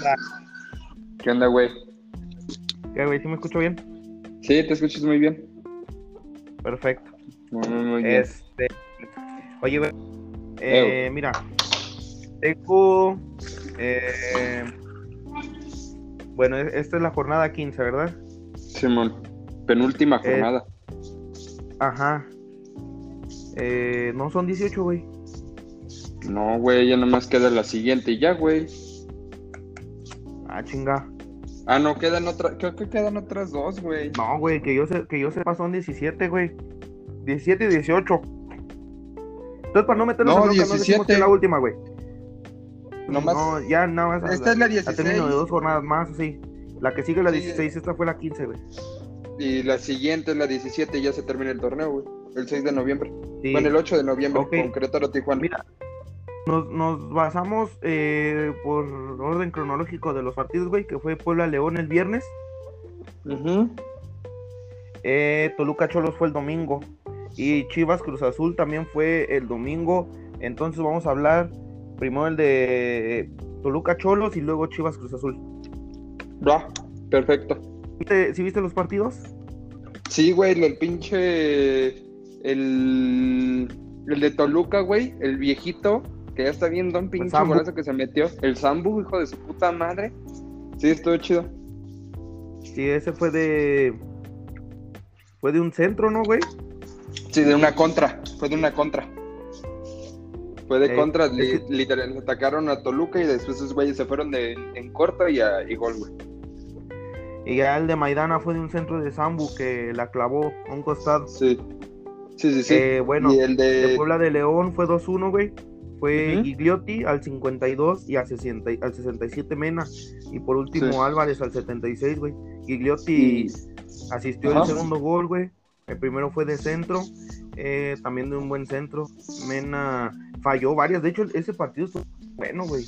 onda? ¿Qué onda, güey? ¿Qué, güey? ¿Sí me escucho bien? Sí, te escuchas muy bien. Perfecto. Muy, muy, bien. Este. Oye, güey. Eh, mira. Tengo. Eh, bueno, e- esta es la jornada 15, ¿verdad? Simón, penúltima jornada. Ajá. Eh, no, son 18, güey. No, güey, ya nomás queda la siguiente y ya, güey. Ah, chinga. Ah, no, quedan otras, creo que quedan otras dos, güey. No, güey, que yo, sé, que yo sepa son 17, güey. 17 y 18. Entonces, para no meternos No, en no decimos 17. que es la última, güey. Nomás- No, ya nada más. Esta es la A 16 término de dos jornadas más, sí. La que sigue la Sí. 16, esta fue la 15, güey. y la siguiente es la 17 y ya se termina el torneo, güey. El 6 de noviembre. Sí. Bueno, el 8 de noviembre Ok. con Querétaro Tijuana. Mira, nos, nos basamos eh, por orden cronológico de los partidos, güey, que fue Puebla León el viernes, eh, Toluca Cholos fue el domingo y Chivas Cruz Azul también fue el domingo. Entonces vamos a hablar primero el de Toluca Cholos y luego Chivas Cruz Azul. Va, perfecto. ¿Viste, ¿Sí viste los partidos? Sí, güey, el pinche. El. El de Toluca, güey, el viejito, que ya está viendo un pinche Sambu. golazo que se metió. El Zambu, hijo de su puta madre. Sí, estuvo chido. Sí, ese fue de... Fue de un centro, ¿no, güey? Sí, de una contra. Fue de una contra. Fue de Eh, contra, li- que- literal, atacaron a Toluca y después esos güeyes se fueron de, en corto y, a, y gol, güey. Y ya el de Maidana fue de un centro de Zambu que la clavó a un costado. Sí. Sí, sí, sí. Eh, bueno, y el de. de Puebla de León fue 2-1, güey. Fue Ujú. Gigliotti al 52 y al, 60 y- al 67 Mena. Y por último Sí. Álvarez al 76, güey. Gigliotti y- asistió Ajá. el segundo gol, güey. El primero fue de centro, eh, también de un buen centro. Mena falló varias. De hecho, ese partido estuvo bueno, güey.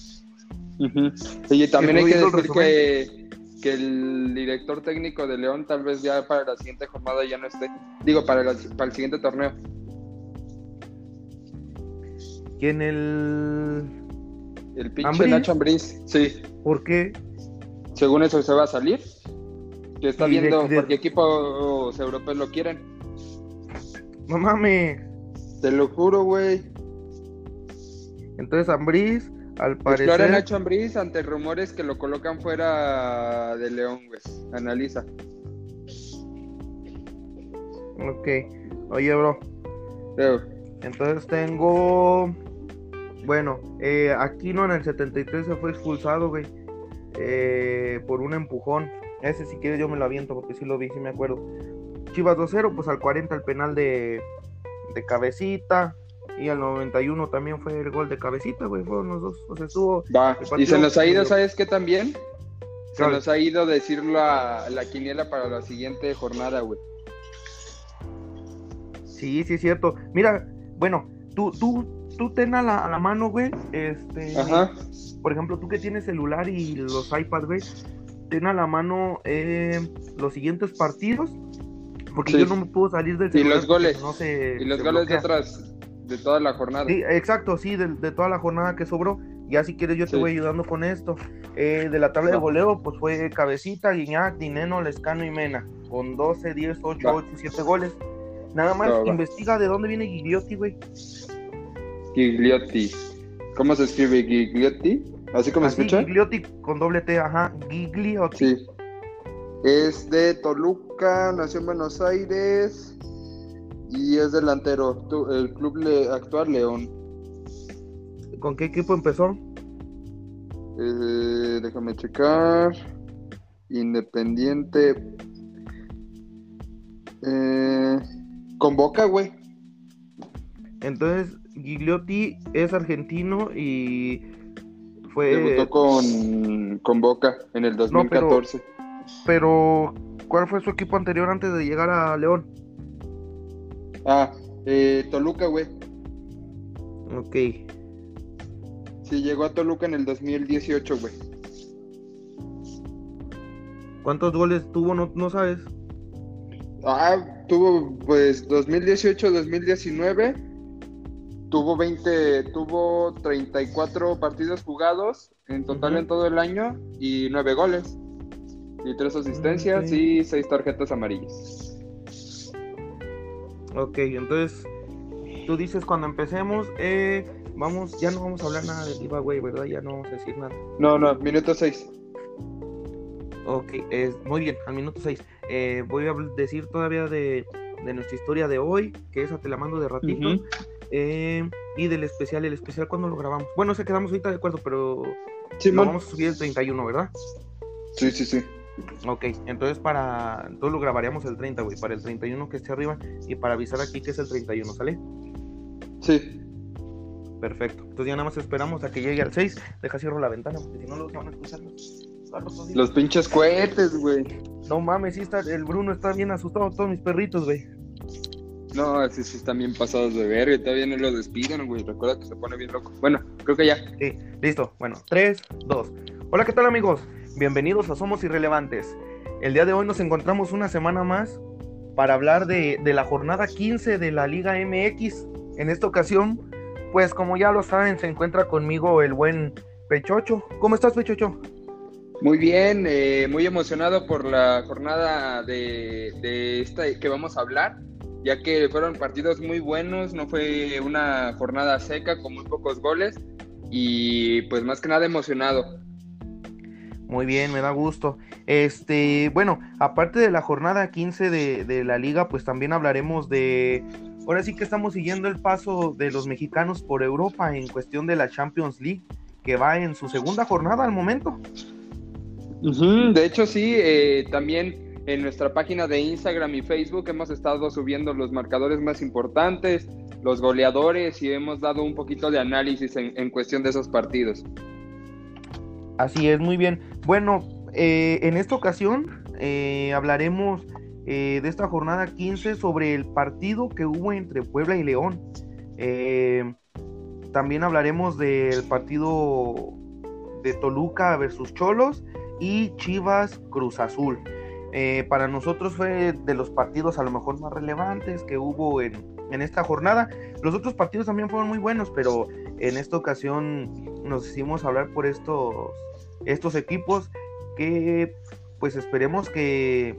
Ujú. Oye, también hay que decir que, que el director técnico de León tal vez ya para la siguiente jornada ya no esté. Digo, para, la- para el siguiente torneo. ¿Quién el. El pinche ¿Ambriz? Nacho Ambriz, sí. ¿Por qué? Según eso se va a salir. Que está Y viendo de- por qué equipos europeos lo quieren. No mames. Te lo juro, güey. Entonces, Ambriz, al a parecer. Nacho Ambriz ante rumores que lo colocan fuera de León, güey. Analiza. Ok. Oye, bro. Entonces tengo. Bueno, eh, Aquino en el 73 se fue expulsado, güey. eh, por un empujón. Ese, si quieres, yo me lo aviento porque sí lo vi, sí me acuerdo. Chivas 2-0, pues al 40 el penal de, de cabecita. Y al 91 también fue el gol de cabecita, güey. Fueron los dos. O sea, estuvo. Va. Y se nos ha ido, ¿sabes qué también? Se nos ha ido decir la, la quiniela para la siguiente jornada, güey. Sí, sí, es cierto. Mira, bueno, tú, tú, tú ten a la, a la mano, güey. Este. Ajá. por ejemplo, tú que tienes celular y los iPads, güey, ten a la mano eh, los siguientes partidos, porque Sí. yo no me puedo salir del Y celular. los porque goles. No se, Y los se goles de bloquea. otras, de toda la jornada. Sí, exacto, sí, de, de toda la jornada que sobró. Ya si quieres yo te Sí. voy ayudando con esto. Eh, de la tabla de goleo, pues fue Cabecita, Guiñac, Dineno, Lescano y Mena, con 12, 10, 8, Va. 8, 7 goles. Nada más Va, investiga de dónde viene Gigliotti, güey. Gigliotti. ¿Cómo se escribe Gigliotti? ¿Así como Así, escucha? Gigliotti con doble T, ajá, Gigliotti. Sí. Es de Toluca, nació en Buenos Aires y es delantero. El club le- actual León. ¿Con qué equipo empezó? Eh, déjame checar. Independiente. Eh, con Boca, güey. Entonces, Gigliotti es argentino y fue. Debutó con, con Boca en el 2014. Pero, ¿cuál fue su equipo anterior antes de llegar a León? Ah, eh, Toluca, güey. Ok. Sí, llegó a Toluca en el 2018, güey. ¿Cuántos goles tuvo? No, no sabes. Ah, tuvo pues 2018-2019 tuvo 20, tuvo 34 partidos jugados en total en todo el año y 9 goles. Y 3 asistencias y 6 tarjetas amarillas. Ok, entonces tú dices cuando empecemos, eh, vamos, ya no vamos a hablar nada de giveaway, ¿verdad? Ya no vamos a decir nada. No, no, minuto 6. Ok, es, muy bien, al minuto 6. Eh, voy a decir todavía de, de, nuestra historia de hoy, que esa te la mando de ratito. Eh, y del especial, el especial cuando lo grabamos. Bueno, se quedamos ahorita de acuerdo, pero sí, lo vamos a subir el 31, ¿verdad? Sí, sí, sí. Ok, entonces para. Entonces lo grabaríamos el 30, güey. Para el 31 que esté arriba y para avisar aquí que es el 31, ¿sale? Sí. Perfecto. Entonces ya nada más esperamos a que llegue al 6. Deja cierro la ventana porque si no los van a escuchar. Los pinches cohetes, güey. No mames, sí está, el Bruno está bien asustado, todos mis perritos, güey. No, sí, sí están bien pasados de verga y todavía no los despiden, güey. Recuerda que se pone bien loco. Bueno, creo que ya. Sí, listo. Bueno, 3, 2. Hola, ¿qué tal, amigos? Bienvenidos a Somos Irrelevantes. El día de hoy nos encontramos una semana más para hablar de, de la jornada 15 de la Liga MX. En esta ocasión, pues como ya lo saben, se encuentra conmigo el buen Pechocho. ¿Cómo estás, Pechocho? Muy bien, eh, muy emocionado por la jornada de, de, esta que vamos a hablar, ya que fueron partidos muy buenos, no fue una jornada seca con muy pocos goles y pues más que nada emocionado. Muy bien, me da gusto. Este, bueno, aparte de la jornada 15 de, de la liga, pues también hablaremos de ahora sí que estamos siguiendo el paso de los mexicanos por Europa en cuestión de la Champions League, que va en su segunda jornada al momento. De hecho, sí, eh, también en nuestra página de Instagram y Facebook hemos estado subiendo los marcadores más importantes, los goleadores y hemos dado un poquito de análisis en, cuestión de esos partidos. Así es, muy bien. Bueno, eh, en esta ocasión eh, hablaremos eh, de esta jornada 15 sobre el partido que hubo entre Puebla y León. Eh, también hablaremos del partido de Toluca versus Cholos y Chivas Cruz Azul. Eh, para nosotros fue de los partidos a lo mejor más relevantes que hubo en, en, esta jornada. Los otros partidos también fueron muy buenos, pero en esta ocasión nos hicimos hablar por estos, estos equipos que pues esperemos que,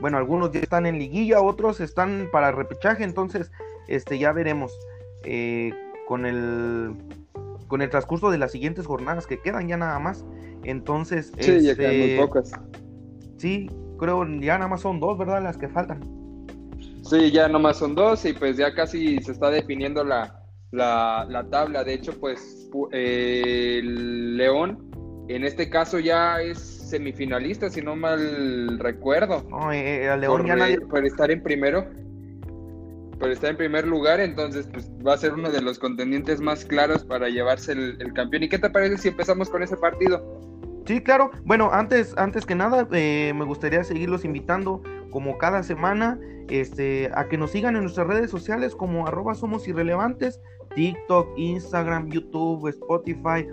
bueno, algunos ya están en liguilla, otros están para repechaje, entonces este, ya veremos eh, con el con el transcurso de las siguientes jornadas que quedan ya nada más. Entonces, sí, este, ya quedan muy pocas. Sí, creo ya nada más son dos, ¿verdad? Las que faltan. Sí, ya nada más son dos y pues ya casi se está definiendo la, la, la tabla. De hecho, pues eh, el León en este caso ya es semifinalista, si no mal recuerdo. No, eh, a León por, ya nadie... por estar en primero. Por estar en primer lugar, entonces pues, va a ser uno de los contendientes más claros para llevarse el, el campeón. ¿Y qué te parece si empezamos con ese partido? Sí, claro. Bueno, antes, antes que nada, eh, me gustaría seguirlos invitando, como cada semana, este, a que nos sigan en nuestras redes sociales como arroba somos irrelevantes, TikTok, Instagram, YouTube, Spotify,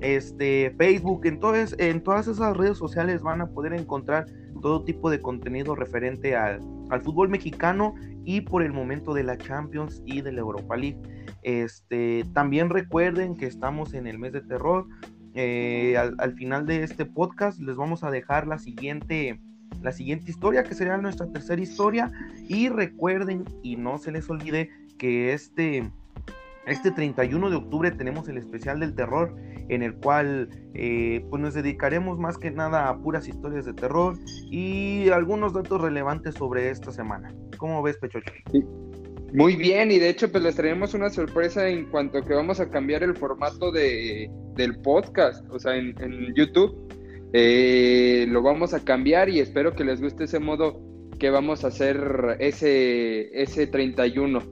este, Facebook, entonces en todas esas redes sociales van a poder encontrar todo tipo de contenido referente al, al, fútbol mexicano y por el momento de la Champions y de la Europa League. Este, también recuerden que estamos en el mes de terror. Eh, al, al, final de este podcast les vamos a dejar la siguiente la siguiente historia que sería nuestra tercera historia y recuerden y no se les olvide que este este 31 de octubre tenemos el especial del terror en el cual eh, pues nos dedicaremos más que nada a puras historias de terror y algunos datos relevantes sobre esta semana. ¿Cómo ves, Pechocho? Sí. Muy bien, y de hecho pues les traemos una sorpresa en cuanto a que vamos a cambiar el formato de, del podcast, o sea, en, en YouTube. Eh, lo vamos a cambiar y espero que les guste ese modo que vamos a hacer ese, ese 31.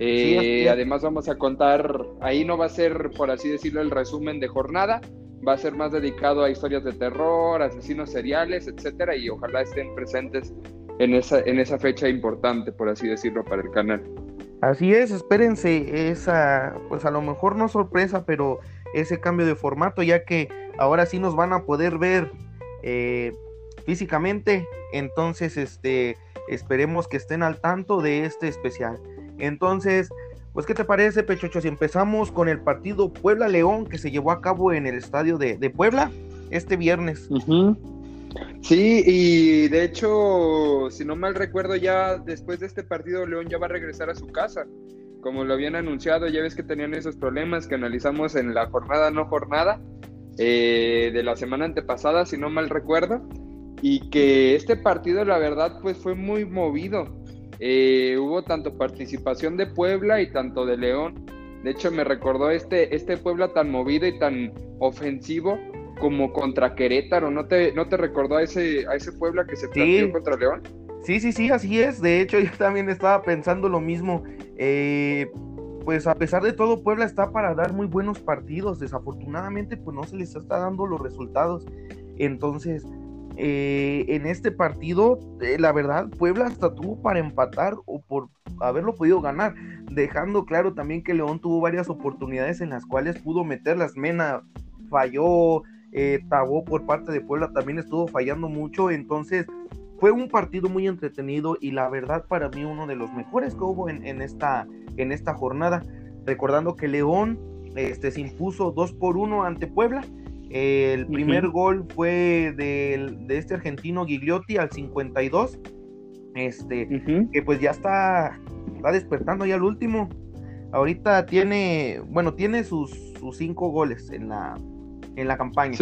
Eh, sí, además vamos a contar, ahí no va a ser, por así decirlo, el resumen de jornada, va a ser más dedicado a historias de terror, asesinos seriales, etcétera, y ojalá estén presentes en esa, en esa fecha importante, por así decirlo, para el canal. Así es, espérense esa, pues a lo mejor no sorpresa, pero ese cambio de formato, ya que ahora sí nos van a poder ver eh, físicamente, entonces este esperemos que estén al tanto de este especial. Entonces, Pues, ¿qué te parece, Pechocho? Si empezamos con el partido Puebla-León que se llevó a cabo en el estadio de, Puebla este viernes. Sí, y de hecho, si no mal recuerdo, ya después de este partido, León ya va a regresar a su casa. Como lo habían anunciado, ya ves que tenían esos problemas que analizamos en la jornada no jornada eh, de la semana antepasada, si no mal recuerdo. Y que este partido, la verdad, pues fue muy movido eh, hubo tanto participación de Puebla y tanto de León. De hecho, me recordó este, este Puebla tan movido y tan ofensivo como contra Querétaro. ¿No te, no te recordó a ese, a ese Puebla que se planteó contra León? Sí, sí, sí, así es. De hecho, yo también estaba pensando lo mismo. Eh, pues a pesar de todo, Puebla está para dar muy buenos partidos. Desafortunadamente, pues no se les está dando los resultados. Entonces, eh, en este partido, eh, la verdad, Puebla hasta tuvo para empatar o por haberlo podido ganar, dejando claro también que León tuvo varias oportunidades en las cuales pudo meterlas. Mena falló, eh, Tabó por parte de Puebla también estuvo fallando mucho, entonces fue un partido muy entretenido y la verdad para mí uno de los mejores que hubo en, esta, en esta jornada, recordando que León este, se impuso 2 por 1 ante Puebla. El primer gol fue de, este argentino Gigliotti al 52. Este, que pues ya está, está despertando ya el último. Ahorita tiene, bueno, tiene sus, sus cinco goles en la, en la campaña.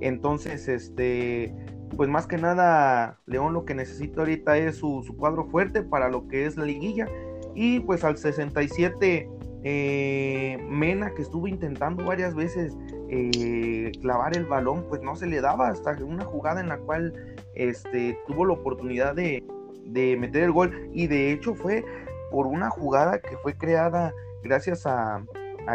Entonces, este, pues más que nada, León lo que necesita ahorita es su, su cuadro fuerte para lo que es la liguilla. Y pues al 67 eh, Mena, que estuvo intentando varias veces eh, clavar el balón, pues no se le daba hasta una jugada en la cual este, tuvo la oportunidad de, meter el gol. Y de hecho fue por una jugada que fue creada gracias a,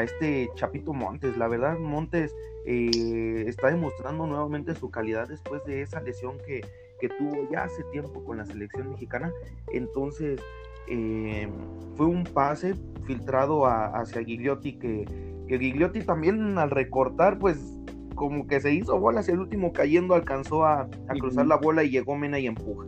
este Chapito Montes. La verdad, Montes eh, está demostrando nuevamente su calidad después de esa lesión que, que tuvo ya hace tiempo con la selección mexicana. Entonces, eh, fue un pase filtrado hacia Gigliotti que, que Gigliotti también al recortar pues como que se hizo bola hacia el último cayendo alcanzó a, cruzar la bola y llegó Mena y empuja.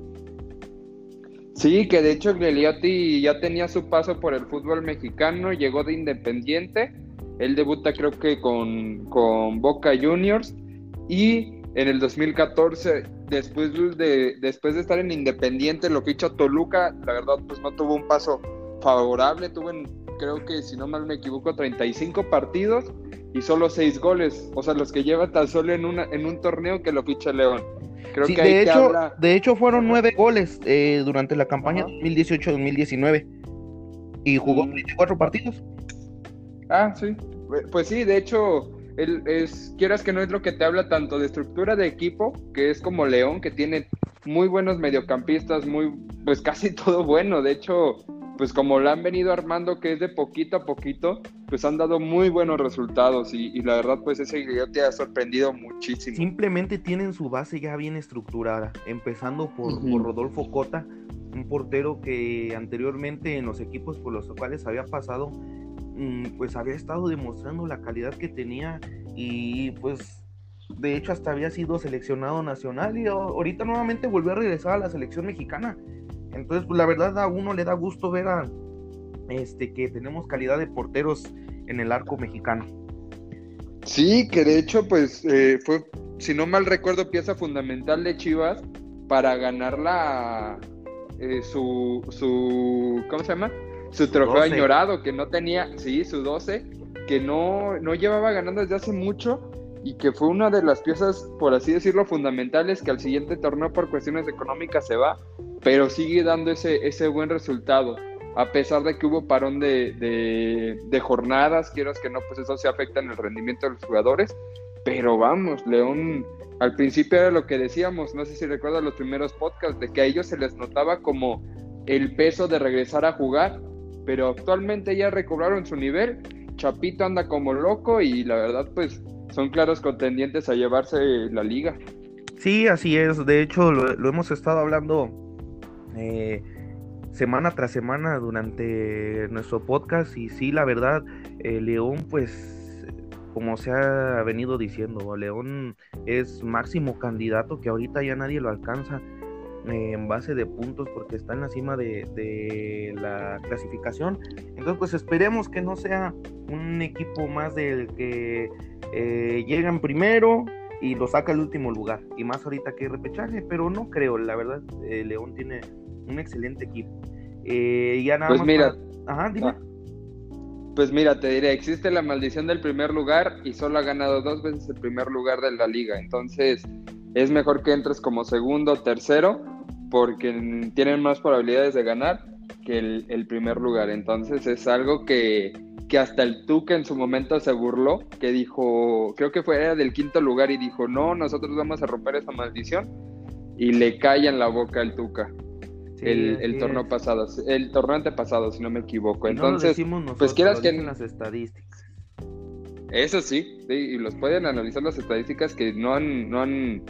Sí, que de hecho Gigliotti ya tenía su paso por el fútbol mexicano, llegó de Independiente, él debuta creo que con, con Boca Juniors y en el 2014 después de, después de estar en Independiente, lo ficha Toluca, la verdad, pues no tuvo un paso favorable, tuvo, creo que si no mal me equivoco, 35 partidos y solo 6 goles, o sea, los que lleva tan solo en, una, en un torneo que lo ficha León. Creo que de, hecho, de hecho fueron 9 goles eh, durante la campaña 2018-2019 y jugó 24 partidos. Ah, sí. Pues sí, de hecho, él es, quieras que no es lo que te habla tanto de estructura de equipo, que es como León, que tiene muy buenos mediocampistas, muy, pues casi todo bueno. De hecho, pues como lo han venido armando, que es de poquito a poquito, pues han dado muy buenos resultados y, la verdad, pues ese video te ha sorprendido muchísimo. Simplemente tienen su base ya bien estructurada, empezando por, por Rodolfo Cota, un portero que anteriormente en los equipos por los cuales había pasado pues había estado demostrando la calidad que tenía y pues de hecho hasta había sido seleccionado nacional y ahorita nuevamente volvió a regresar a la selección mexicana. Entonces, pues la verdad a uno le da gusto ver a este que tenemos calidad de porteros en el arco mexicano. Sí, que de hecho pues eh, fue, si no mal recuerdo, pieza fundamental de Chivas para ganar la eh, su, su ¿cómo se llama? Su trofeo añorado, que no tenía, sí, su 12, que no, no llevaba ganando desde hace mucho y que fue una de las piezas, por así decirlo, fundamentales que al siguiente torneo por cuestiones económicas se va, pero sigue dando ese, ese buen resultado. A pesar de que hubo parón de, de, de jornadas, quieras que no, pues eso se afecta en el rendimiento de los jugadores. Pero vamos, León, al principio era lo que decíamos, no sé si recuerdas los primeros podcasts, de que a ellos se les notaba como el peso de regresar a jugar pero actualmente ya recobraron su nivel. Chapito anda como loco y la verdad pues son claros contendientes a llevarse la liga. Sí, así es. De hecho, lo, hemos estado hablando eh, semana tras semana durante nuestro podcast y sí, la verdad, eh, León pues como se ha venido diciendo, León es máximo candidato que ahorita ya nadie lo alcanza eh, en base de puntos porque está en la cima de, la clasificación. Entonces, pues esperemos que no sea un equipo más del que eh, llegan primero y lo saca el último lugar. Y más ahorita que repechaje, pero no creo, la verdad, eh, León tiene un excelente equipo. ya nada pues más mira, Ajá, dime. Ah, pues mira, te diré, existe la maldición del primer lugar y solo ha ganado dos veces el primer lugar de la liga. Entonces, es mejor que entres como segundo o tercero porque tienen más probabilidades de ganar que el, primer lugar. Entonces es algo que, hasta el Tuca en su momento se burló, que dijo, creo que fue del quinto lugar y dijo, no, nosotros vamos a romper esa maldición y le cae en la boca al Tuca. el, torneo pasado, el torneo antepasado, si no me equivoco. Entonces, pues quieras que en las estadísticas. Eso sí, sí, y los pueden analizar las estadísticas que no han, no han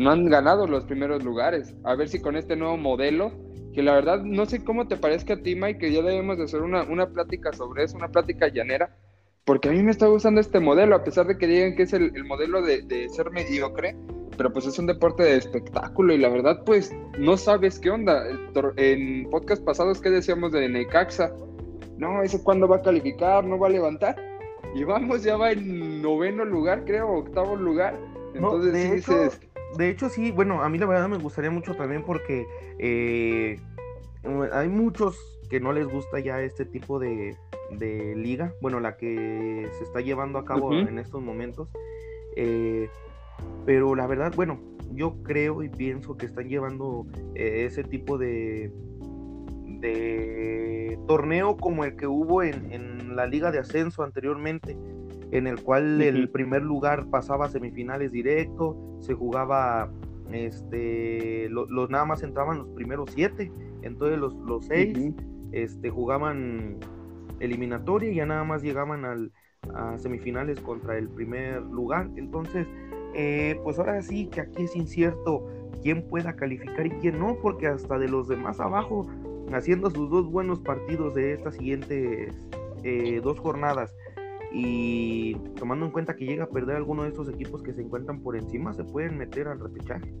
no han ganado los primeros lugares. A ver si con este nuevo modelo, que la verdad no sé cómo te parezca a ti, Mike, que ya debemos de hacer una, una plática sobre eso, una plática llanera, porque a mí me está gustando este modelo, a pesar de que digan que es el, modelo de, de, ser mediocre, pero pues es un deporte de espectáculo y la verdad pues no sabes qué onda. En podcast pasados, ¿qué decíamos de Necaxa? No, ese cuándo va a calificar, no va a levantar. Y vamos, ya va en noveno lugar, creo, octavo lugar. Entonces sí dices de hecho, sí, bueno, a mí la verdad me gustaría mucho también porque eh, hay muchos que no les gusta ya este tipo de, liga, bueno, la que se está llevando a cabo en estos momentos. Eh, pero la verdad, bueno, yo creo y pienso que están llevando eh, ese tipo de, de torneo como el que hubo en, en la liga de ascenso anteriormente en el cual el primer lugar pasaba a semifinales directo, se jugaba, este, los nada más entraban los primeros siete, entonces los, los seis este, jugaban eliminatoria y ya nada más llegaban al, a semifinales contra el primer lugar, entonces, eh, pues ahora sí que aquí es incierto quién pueda calificar y quién no, porque hasta de los demás abajo, haciendo sus dos buenos partidos de estas siguientes eh, dos jornadas, y tomando en cuenta que llega a perder alguno de estos equipos que se encuentran por encima, se pueden meter al repechaje.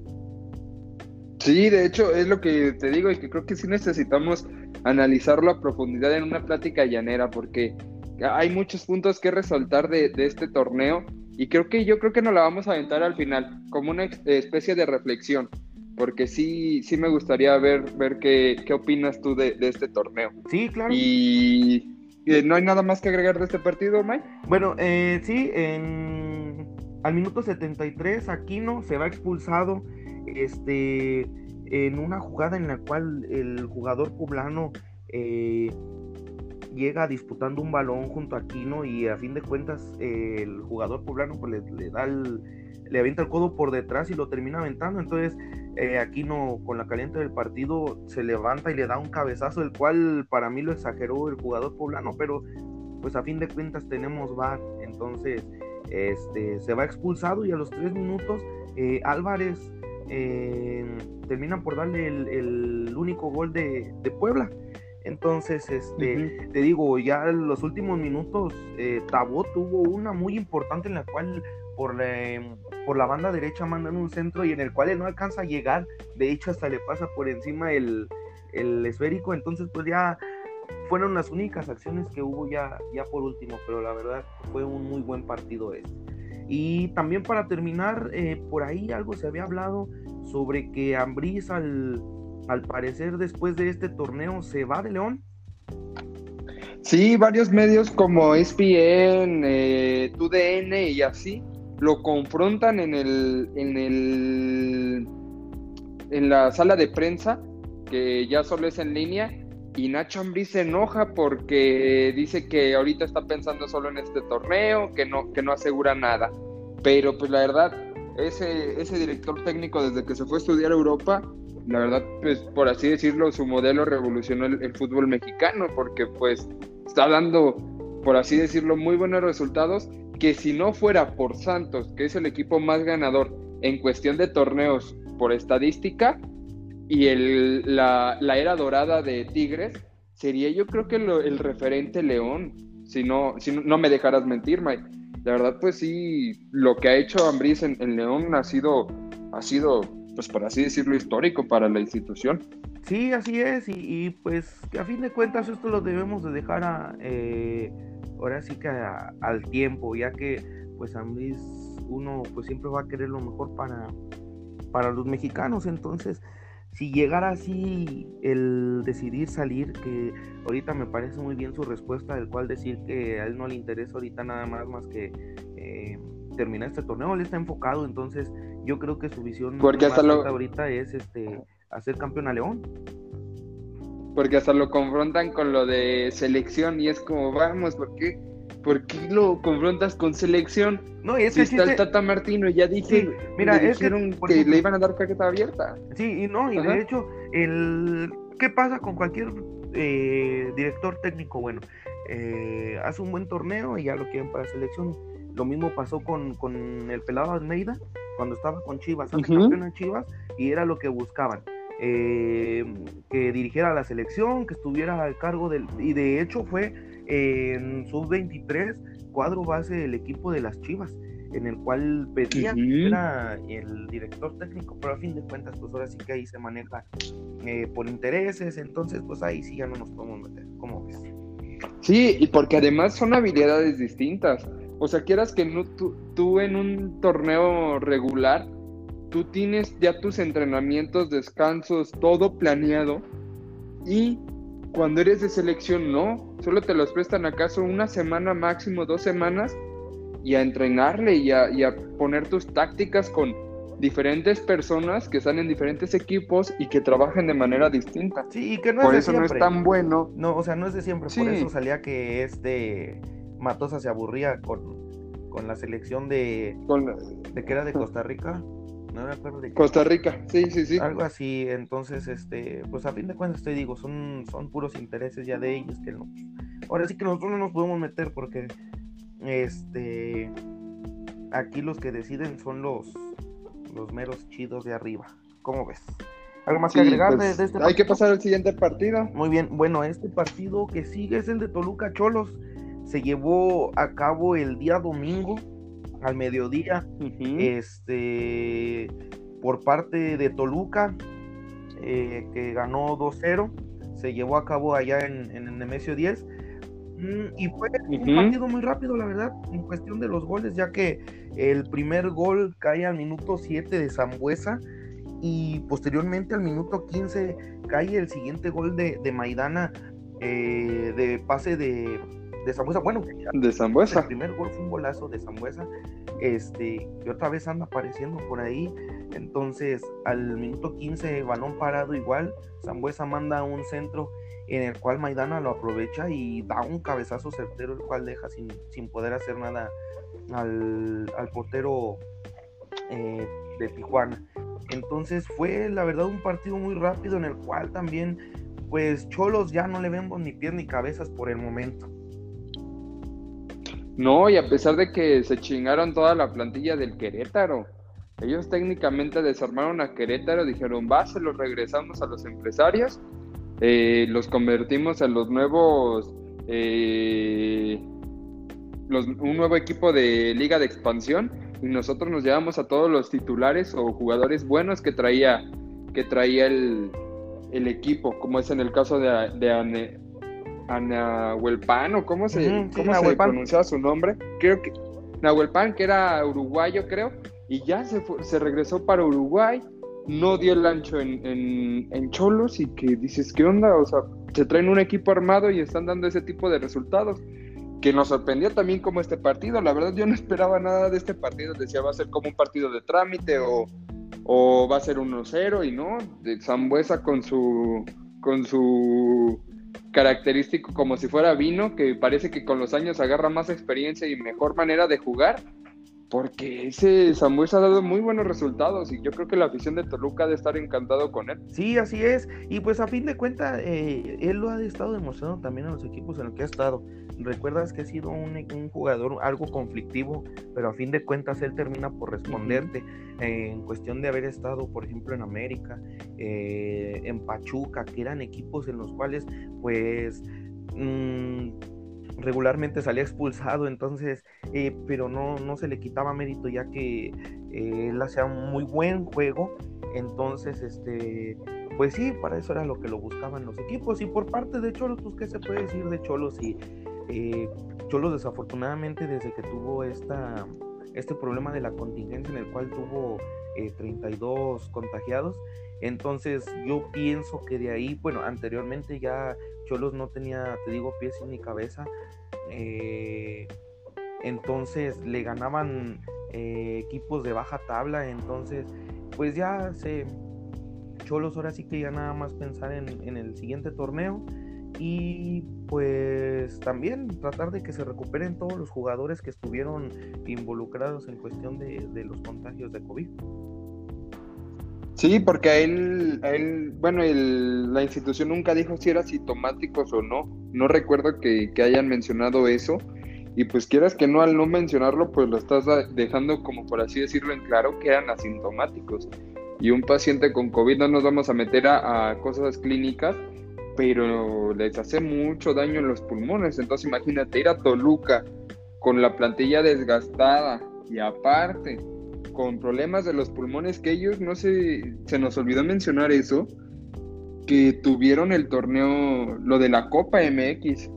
Sí, de hecho es lo que te digo y que creo que sí necesitamos analizarlo a profundidad en una plática llanera porque hay muchos puntos que resaltar de, este torneo y creo que yo creo que nos la vamos a aventar al final como una especie de reflexión porque sí, sí me gustaría ver, ver qué, qué opinas tú de, de este torneo. Sí, claro. Y ¿No hay nada más que agregar de este partido, Mike? Bueno, eh, sí, en... al minuto 73 Aquino se va expulsado este, en una jugada en la cual el jugador poblano eh, llega disputando un balón junto a Aquino y a fin de cuentas el jugador poblano pues, le, da le avienta el codo por detrás y lo termina aventando. Entonces eh, Aquino con la caliente del partido se levanta y le da un cabezazo, el cual para mí lo exageró el jugador poblano, pero pues a fin de cuentas tenemos VAR, entonces este, se va expulsado y a los tres minutos eh, Álvarez eh, termina por darle el, único gol de, Puebla. Entonces, este, te digo, ya en los últimos minutos, eh, Tabó tuvo una muy importante en la cual por, por la banda derecha mandan un centro y en el cual él no alcanza a llegar, de hecho hasta le pasa por encima el, el esférico, entonces pues ya fueron las únicas acciones que hubo ya, ya por último, pero la verdad fue un muy buen partido este. Y también para terminar, eh, por ahí algo se había hablado sobre que Ambriz al, al parecer después de este torneo se va de León. Sí, varios medios como ESPN, eh, TUDN y así lo confrontan en el, en el en la sala de prensa, que ya solo es en línea, y Nacho Ambriz se enoja porque dice que ahorita está pensando solo en este torneo, que no, que no asegura nada. Pero pues la verdad, ese, ese director técnico desde que se fue a estudiar a Europa, la verdad, pues por así decirlo, su modelo revolucionó el, el fútbol mexicano, porque pues está dando, por así decirlo, muy buenos resultados que si no fuera por Santos, que es el equipo más ganador en cuestión de torneos por estadística, y el, la, era dorada de Tigres, sería yo creo que el referente León, si no, si no, me dejaras mentir, Mike. La verdad, pues sí, lo que ha hecho Ambriz en, León ha sido, ha sido pues por así decirlo, histórico para la institución. Sí, así es, y, pues a fin de cuentas esto lo debemos de dejar a, eh, ahora sí que al tiempo, ya que pues a mí uno pues siempre va a querer lo mejor para, para los mexicanos, entonces si llegara así el decidir salir, que ahorita me parece muy bien su respuesta, del cual decir que a él no le interesa ahorita nada más más que eh, terminar este torneo, él está enfocado, entonces yo creo que su visión Porque hasta ahorita es este hacer campeón a León. Porque hasta lo confrontan con lo de selección y es como, vamos, ¿por qué? ¿Por qué lo confrontas con selección? No, y es si está el Tata Martino, ya dije, mira, es que, le iban a dar caqueta abierta. Sí, y no, y de hecho, el ¿qué pasa con cualquier eh, director técnico? Bueno, eh, hace un buen torneo y ya lo quieren para selección. Lo mismo pasó con, con el pelado Almeida, cuando estaba con Chivas, hace campeón en Chivas, y era lo que buscaban. Eh, que dirigiera la selección, que estuviera al cargo del... Y de hecho fue en sub-23 cuadro base del equipo de las Chivas, en el cual pedía que era el director técnico, pero a fin de cuentas, pues ahora sí que ahí se maneja eh, por intereses, entonces pues ahí sí ya no nos podemos meter, ¿cómo ves? Sí, y porque además son habilidades distintas. O sea, quieras que no, tú, tú en un torneo regular, tú tienes ya tus entrenamientos, descansos, todo planeado. Y cuando eres de selección, no. Solo te los prestan acaso una semana máximo, dos semanas. Y a entrenarle y a, y a poner tus tácticas con diferentes personas que están en diferentes equipos y que trabajan de manera distinta. Sí, y que no por es eso no es tan bueno. No, o sea, no es de siempre. Por eso salía que este Matosa se aburría con, con la selección de, de que era de Costa Rica. No me acuerdo de Costa Rica, sí, sí, sí. Algo así, entonces, este, pues a fin de cuentas te digo, son, son puros intereses ya de ellos que no. Ahora sí que nosotros no nos podemos meter porque este aquí los que deciden son los los meros chidos de arriba. ¿Cómo ves? ¿Algo más que agregar pues, de, este Hay que pasar al siguiente partido. Muy bien, bueno, este partido que sigue es el de Toluca Cholos se llevó a cabo el día domingo al mediodía, este, por parte de Toluca, eh, que ganó 2-0, se llevó a cabo allá en, en el Nemesio 10. Mm, y fue un partido muy rápido, la verdad, en cuestión de los goles, ya que el primer gol cae al minuto 7 de Zambuesa y posteriormente al minuto 15 cae el siguiente gol de, de Maidana eh, de pase de, de Zambuesa. Bueno, de Zambuesa. El primer gol fue un golazo de Zambuesa, este, que otra vez anda apareciendo por ahí. Entonces, al minuto 15, balón parado igual, Zambuesa manda un centro en el cual Maidana lo aprovecha y da un cabezazo certero, el cual deja sin, sin poder hacer nada al, portero eh, de Tijuana. Entonces fue la verdad un partido muy rápido en el cual también pues Cholos ya no le vemos ni pies ni cabezas por el momento. No, y a pesar de que se chingaron toda la plantilla del Querétaro, ellos técnicamente desarmaron a Querétaro, dijeron, va, se los regresamos a los empresarios, eh, los convertimos en los nuevos, eh, un nuevo equipo de liga de expansión y nosotros nos llevamos a todos los titulares o jugadores buenos que traía, que traía el, equipo, como es en el caso de, de, Nahuelpan, o cómo se, pronunciaba su nombre. Creo que Nahuelpan, que era uruguayo, creo, y ya se, se regresó para Uruguay, no dio el ancho en, en, Cholos y que dices, ¿qué onda? O sea, se traen un equipo armado y están dando ese tipo de resultados. Que nos sorprendió también como este partido. La verdad, yo no esperaba nada de este partido. Decía, va a ser como un partido de trámite o, o va a ser 1-0 y no. De Zambuesa con su, con su característico como si fuera vino, que parece que con los años agarra más experiencia y mejor manera de jugar, porque ese Samuel ha dado muy buenos resultados y yo creo que la afición de Toluca ha de estar encantado con él. Sí, así es, y pues a fin de cuentas, eh, él lo ha estado demostrando también en los equipos en los que ha estado. Recuerdas que ha sido un, jugador algo conflictivo, pero a fin de cuentas él termina por responderte en cuestión de haber estado, por ejemplo, en América, eh, en Pachuca, que eran equipos en los cuales, pues, mm, regularmente salía expulsado, entonces, eh, pero no, no se le quitaba mérito ya que eh, él hacía un muy buen juego, entonces, este, pues sí, para eso era lo que lo buscaban los equipos. Y por parte de Cholos, pues qué se puede decir de Cholos y eh, Cholos desafortunadamente desde que tuvo esta, este problema de la contingencia en el cual tuvo 32 contagiados, entonces yo pienso que de ahí, bueno, anteriormente ya Cholos no tenía, te digo, pies ni cabeza. Eh, entonces le ganaban eh, equipos de baja tabla. Entonces, pues ya se. Cholos ahora sí que ya nada más pensar en, el siguiente torneo. Y pues también tratar de que se recuperen todos los jugadores que estuvieron involucrados en cuestión de, de los contagios de COVID. Sí, porque a él, él bueno, la institución nunca dijo si era sintomáticos o no. No recuerdo que, hayan mencionado eso. Y pues quieras que no, al no mencionarlo, pues lo estás dejando como por así decirlo en claro que eran asintomáticos. Y un paciente con COVID no nos vamos a meter a, a cosas clínicas, pero les hace mucho daño en los pulmones. Entonces imagínate ir a Toluca con la plantilla desgastada y aparte con problemas de los pulmones que ellos, no sé, se nos olvidó mencionar eso, que tuvieron el torneo, lo de la Copa MX.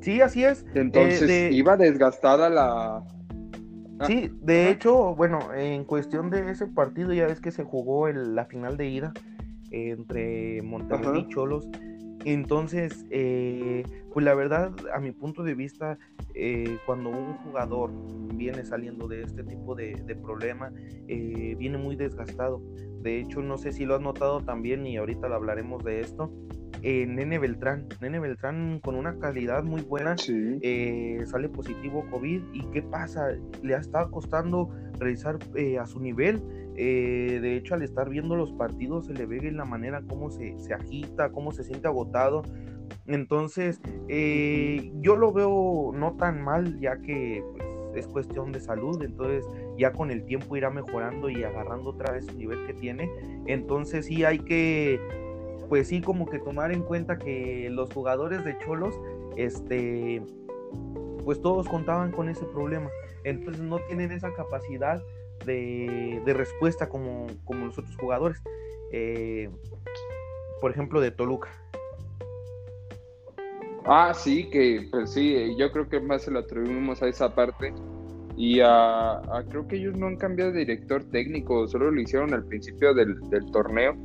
Sí, así es. Entonces eh, iba desgastada la... Ah, sí, de hecho, bueno, en cuestión de ese partido ya ves que se jugó la final de ida entre Monterrey y Cholos. Entonces, eh, pues la verdad, a mi punto de vista, eh, cuando un jugador viene saliendo de este tipo de, problema, eh, viene muy desgastado. De hecho, no sé si lo has notado también y ahorita lo hablaremos de esto. Nene Beltrán, Nene Beltrán con una calidad muy buena, sale positivo COVID y ¿qué pasa? Le ha estado costando realizar a su nivel eh, de hecho, al estar viendo los partidos se le ve en la manera cómo se, agita, cómo se siente agotado. Entonces, eh, yo lo veo no tan mal, ya que pues, es cuestión de salud. Entonces, ya con el tiempo irá mejorando y agarrando otra vez el nivel que tiene. Entonces, sí hay que, pues sí, como que tomar en cuenta que los jugadores de Cholos, este, pues todos contaban con ese problema. Entonces, no tienen esa capacidad de, respuesta como, como, los otros jugadores. Eh, por ejemplo, de Toluca. Ah, sí, que pues sí, yo creo que más se lo atribuimos a esa parte. Y a, creo que ellos no han cambiado de director técnico, solo lo hicieron al principio del, torneo.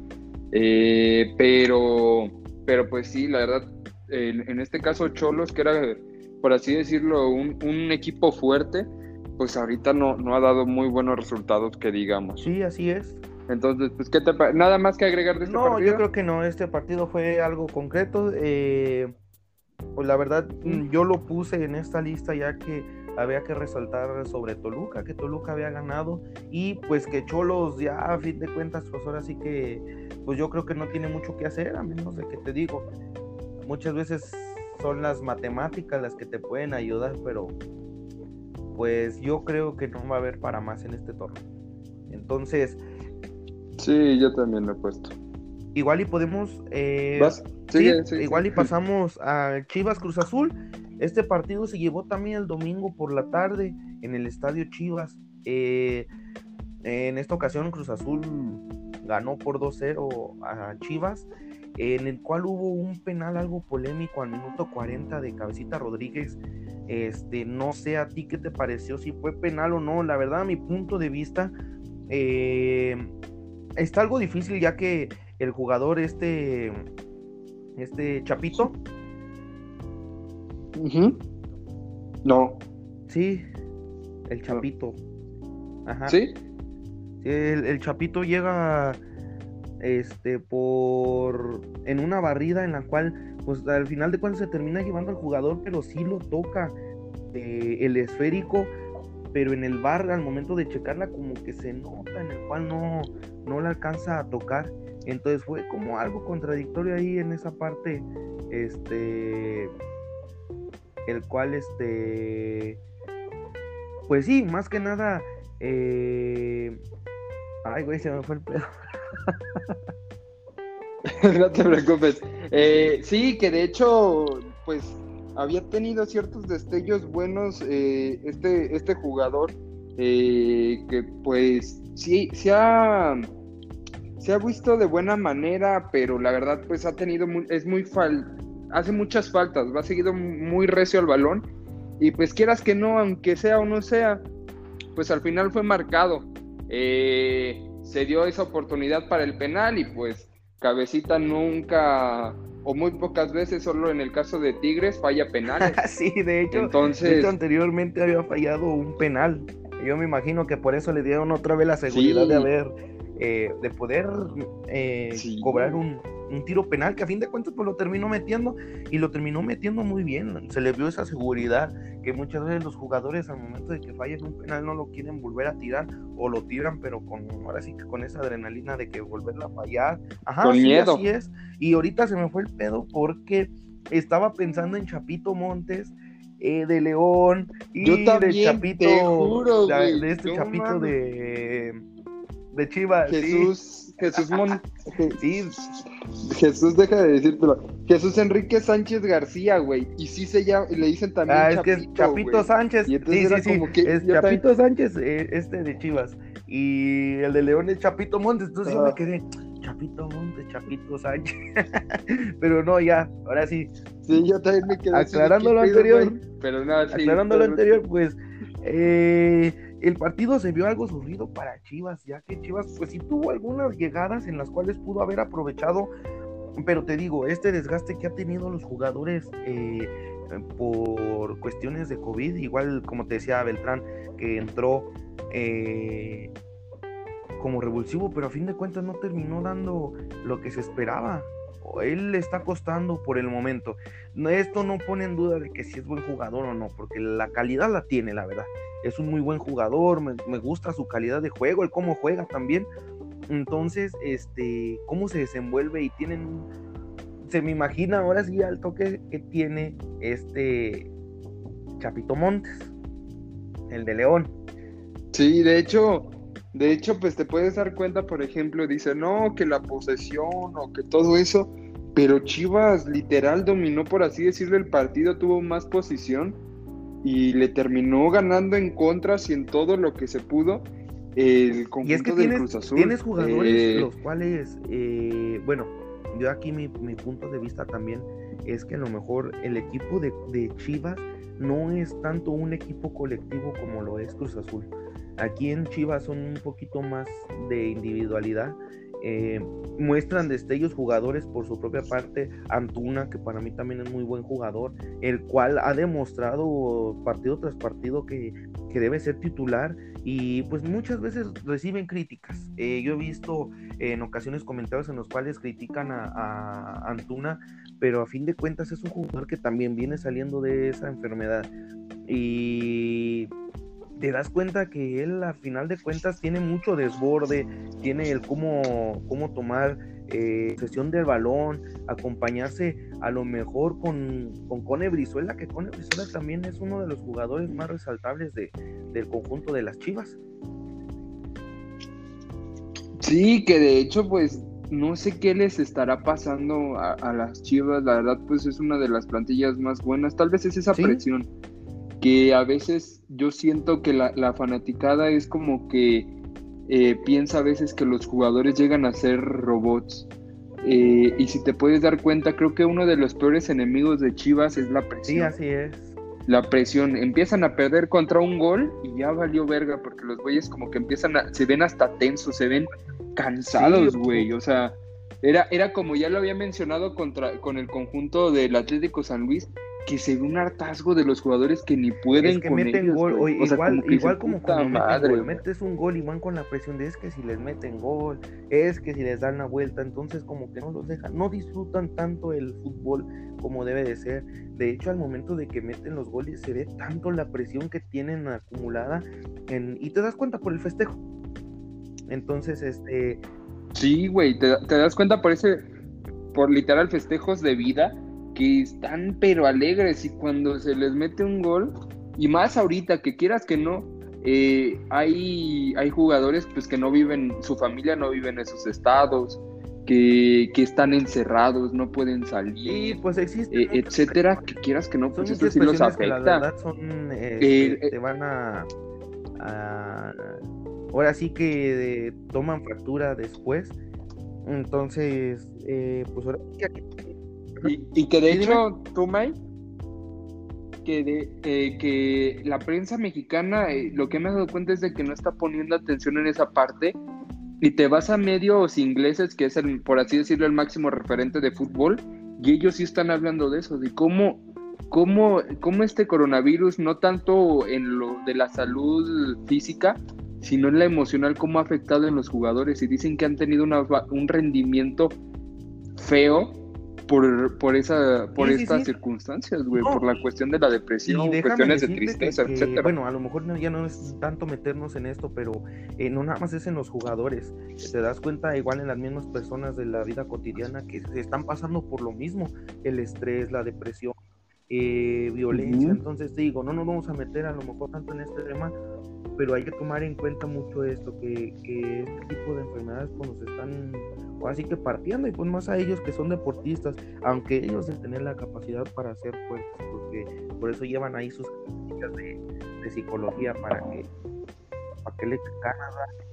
Eh, pero, pero pues sí, la verdad, en, este caso Cholos, que era, por así decirlo, un, un equipo fuerte, pues ahorita no, no ha dado muy buenos resultados que digamos. Sí, así es. Entonces, pues, ¿qué te ¿Nada más que agregar de este partido? No, yo creo que no, este partido fue algo concreto. Eh, pues la verdad, mm. yo lo puse en esta lista ya que había que resaltar sobre Toluca, que Toluca había ganado y pues que Cholos ya a fin de cuentas, pues ahora sí que, pues yo creo que no tiene mucho que hacer, a menos de que te digo, muchas veces son las matemáticas las que te pueden ayudar, pero pues yo creo que no va a haber para más en este torneo. Entonces. Sí, yo también lo he puesto. Igual y podemos. Eh, igual y pasamos a Chivas Cruz Azul. Este partido se llevó también el domingo por la tarde en el estadio Chivas. Eh, en esta ocasión Cruz Azul ganó por 2-0 a Chivas, en el cual hubo un penal algo polémico al minuto 40 de Cabecita Rodríguez este, no sé a ti qué te pareció, si fue penal o no. La verdad, a mi punto de vista, eh, está algo difícil ya que el jugador, este, este Chapito. No. Sí, el Chapito. Ajá. ¿Sí? el, el, Chapito llega este por en una barrida en la cual pues al final de cuentas se termina llevando al jugador, pero sí lo toca eh, el esférico, pero en el bar al momento de checarla como que se nota en el cual no, no la alcanza a tocar. Entonces fue como algo contradictorio ahí en esa parte, este, el cual este, pues sí, más que nada, eh, ay güey, se me fue el pedo. no te preocupes. Eh, sí, que de hecho, pues había tenido ciertos destellos buenos eh, este, este jugador, eh, que pues sí, se ha, se ha visto de buena manera, pero la verdad pues ha tenido, es muy fal, hace muchas faltas, va seguido muy recio al balón, y pues quieras que no, aunque sea o no sea, pues al final fue marcado. Eh, se dio esa oportunidad para el penal y pues Cabecita nunca o muy pocas veces, solo en el caso de Tigres, falla penales. sí, de hecho, Entonces... anteriormente había fallado un penal. Yo me imagino que por eso le dieron otra vez la seguridad de haber, eh, de poder eh, cobrar un, un tiro penal que a fin de cuentas pues lo terminó metiendo y lo terminó metiendo muy bien. Se le vio esa seguridad que muchas veces los jugadores al momento de que fallen un penal no lo quieren volver a tirar o lo tiran pero con ahora sí que con esa adrenalina de que volverla a fallar. Ajá, con miedo. así es. Y ahorita se me fue el pedo porque estaba pensando en Chapito Montes. Eh, de León y de Chapito de, este Chapito de de Chivas Jesús Jesús Mon sí. Jesús, deja de decírtelo. Jesús Enrique Sánchez García, güey. Y sí se llama, le dicen también. Ah, es que es Chapito Sánchez. Y entonces sí, sí, como que es Chapito Sánchez, eh, este de Chivas. Y el de León es Chapito Montes. Entonces yo me quedé, Chapito Montes, Chapito Sánchez. Pero no, ya, ahora sí. Sí, yo también me quedé. Aclarando lo anterior. Pero nada, sí, aclarando lo anterior, pues. Eh el partido se vio algo sufrido para Chivas, ya que Chivas pues sí tuvo algunas llegadas en las cuales pudo haber aprovechado, pero te digo, este desgaste que ha tenido los jugadores eh, por cuestiones de COVID, igual como te decía Beltrán, que entró eh, como revulsivo, pero a fin de cuentas no terminó dando lo que se esperaba él le está costando por el momento. Esto no pone en duda de que si es buen jugador o no, porque la calidad la tiene, la verdad. Es un muy buen jugador, me, gusta su calidad de juego, el cómo juega también. Entonces, este, cómo se desenvuelve y tienen, se me imagina ahora sí al toque que tiene este Chapito Montes, el de León. Sí, de hecho, de hecho, pues te puedes dar cuenta, por ejemplo, dice, no, que la posesión o que todo eso, pero Chivas literal dominó, por así decirlo, el partido, tuvo más posición y le terminó ganando en contras y en todo lo que se pudo el conjunto del Cruz Azul. Tienes jugadores eh, los cuales, eh, bueno, yo aquí mi, punto de vista también es que a lo mejor el equipo de, de Chivas no es tanto un equipo colectivo como lo es Cruz Azul. Aquí en Chivas son un poquito más de individualidad. Eh, muestran destellos jugadores por su propia parte. Antuna, que para mí también es muy buen jugador, el cual ha demostrado partido tras partido que, debe ser titular y pues muchas veces reciben críticas. Eh, yo he visto en ocasiones comentarios en los cuales critican a, a, Antuna, pero a fin de cuentas es un jugador que también viene saliendo de esa enfermedad. Y te das cuenta que él a final de cuentas tiene mucho desborde, tiene el cómo, cómo tomar eh, sesión del balón, acompañarse a lo mejor con, con Cone Brizuela, que Cone Brizuela también es uno de los jugadores más resaltables de, del conjunto de las Chivas. Sí, que de hecho pues no sé qué les estará pasando a, las Chivas, la verdad pues es una de las plantillas más buenas, tal vez es esa presión que a veces yo siento que la, fanaticada es como que eh, piensa a veces que los jugadores llegan a ser robots. Eh, y si te puedes dar cuenta, creo que uno de los peores enemigos de Chivas es la presión. Sí, así es. La presión. Empiezan a perder contra un gol y ya valió verga, porque los güeyes como que empiezan a. se ven hasta tensos, se ven cansados, güey. O sea, era, era como ya lo había mencionado contra, con el conjunto del Atlético San Luis, que se ve un hartazgo de los jugadores que ni pueden es que meten gol, igual, igual como cuando meten metes un gol y van con la presión de es que si les meten gol, es que si les dan la vuelta, entonces como que no los dejan, no disfrutan tanto el fútbol como debe de ser. De hecho, al momento de que meten los goles se ve tanto la presión que tienen acumulada en, y te das cuenta por el festejo. Entonces, este... Sí, güey, te, te das cuenta por ese, por literal festejos de vida que están pero alegres y cuando se les mete un gol, y más ahorita que quieras que no, eh, hay, hay jugadores pues que no viven, su familia no vive en esos estados, que, están encerrados, no pueden salir, pues existe, eh, etcétera, que quieras que no, pues eso sí los afecta. la verdad son, este, te van a, ahora sí que toman fractura después, entonces, pues ahora y, que de hecho, tú, May, que, de, eh, que la prensa mexicana, eh, lo que me he dado cuenta es de que no está poniendo atención en esa parte y te vas a medios ingleses, que es, el, por así decirlo, el máximo referente de fútbol, y ellos sí están hablando de eso, de cómo, cómo, cómo este coronavirus, no tanto en lo de la salud física, sino en la emocional, cómo ha afectado en los jugadores, y dicen que han tenido un rendimiento feo por, por, esa, por estas circunstancias, güey, por la cuestión de la depresión, cuestiones de tristeza, etcétera. Bueno, a lo mejor ya no es tanto meternos en esto, pero eh, no nada más es en los jugadores. Te das cuenta igual en las mismas personas de la vida cotidiana que se están pasando por lo mismo, el estrés, la depresión, eh, violencia. Entonces digo, no nos vamos a meter a lo mejor tanto en este tema, pero hay que tomar en cuenta mucho esto, que, que este tipo de enfermedades pues nos están así que partiendo y pues más a ellos que son deportistas, aunque ellos deben tener la capacidad para ser fuertes, porque por eso llevan ahí sus críticas de, psicología para que, para que le Canadá.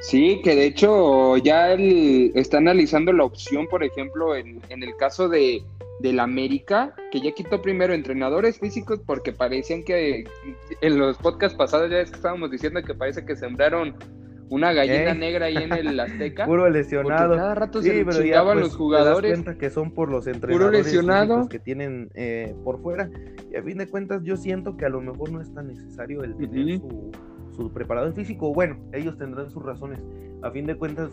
Sí, que de hecho ya él está analizando la opción, por ejemplo, en, en el caso de, del América, que ya quitó primero entrenadores físicos porque parecían que en los podcasts pasados ya estábamos diciendo que parece que sembraron una gallina negra ahí en el Azteca. Puro lesionado. Cada rato se pero ya, pues, los jugadores. Te das cuenta que son por los entrenadores que tienen eh, por fuera. Y a fin de cuentas, yo siento que a lo mejor no es tan necesario el tener su, su, preparador físico. Bueno, ellos tendrán sus razones. A fin de cuentas,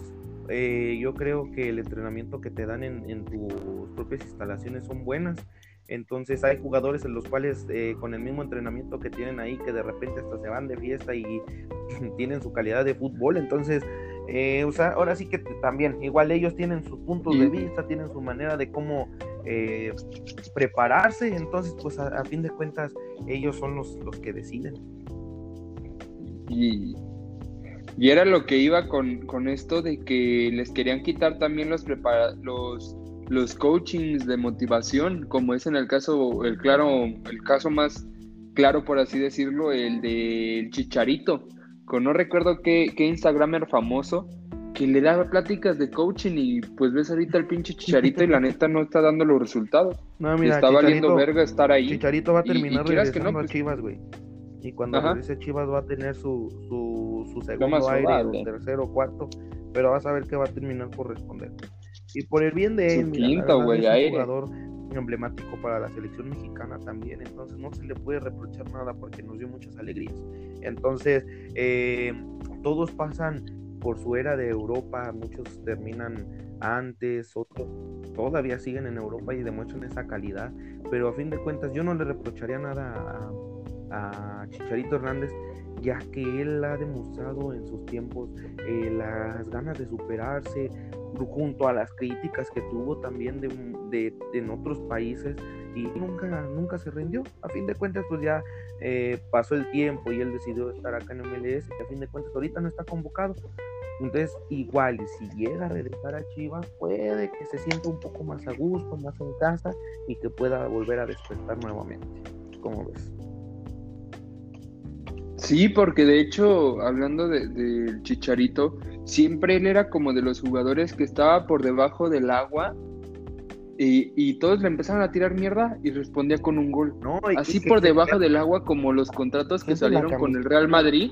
eh, yo creo que el entrenamiento que te dan en, en tus propias instalaciones son buenas entonces hay jugadores en los cuales eh, con el mismo entrenamiento que tienen ahí, que de repente hasta se van de fiesta y tienen su calidad de fútbol. Entonces, eh, ahora sí que también, igual ellos tienen sus puntos de vista, tienen su manera de cómo eh, prepararse. Entonces, pues a, fin de cuentas, ellos son los, los que deciden. Y, y era lo que iba con, con esto de que les querían quitar también los, los los coachings de motivación, como es en el caso, el claro, el caso más claro, por así decirlo, el del Chicharito, con no recuerdo qué, qué Instagramer famoso, que le daba pláticas de coaching y pues ves ahorita el pinche Chicharito y la neta no está dando los resultados. No, mira, está valiendo verga estar ahí. Chicharito va a terminar regresando no, pues, a Chivas, güey. Y cuando regrese Chivas va a tener su, su, su segundo aire, tercero, cuarto, pero vas a ver que va a terminar por responder. Y por el bien de él, mira, es un jugador emblemático para la selección mexicana también, entonces no se le puede reprochar nada porque nos dio muchas alegrías. Entonces, eh, todos pasan por su era de Europa, muchos terminan antes, otros todavía siguen en Europa y demuestran esa calidad, pero a fin de cuentas yo no le reprocharía nada a, a Chicharito Hernández ya que él ha demostrado en sus tiempos eh, las ganas de superarse, junto a las críticas que tuvo también de, en otros países y nunca, nunca se rindió. A fin de cuentas, pues ya eh, pasó el tiempo y él decidió estar acá en MLS, que a fin de cuentas ahorita no está convocado. Entonces, igual, si llega a regresar a Chivas, puede que se sienta un poco más a gusto, más en casa y que pueda volver a despertar nuevamente. ¿Cómo ves? Sí, porque de hecho, hablando del de Chicharito, siempre él era como de los jugadores que estaba por debajo del agua y, todos le empezaron a tirar mierda y respondía con un gol. No, Así por debajo del agua como los contratos que salieron con el Real Madrid,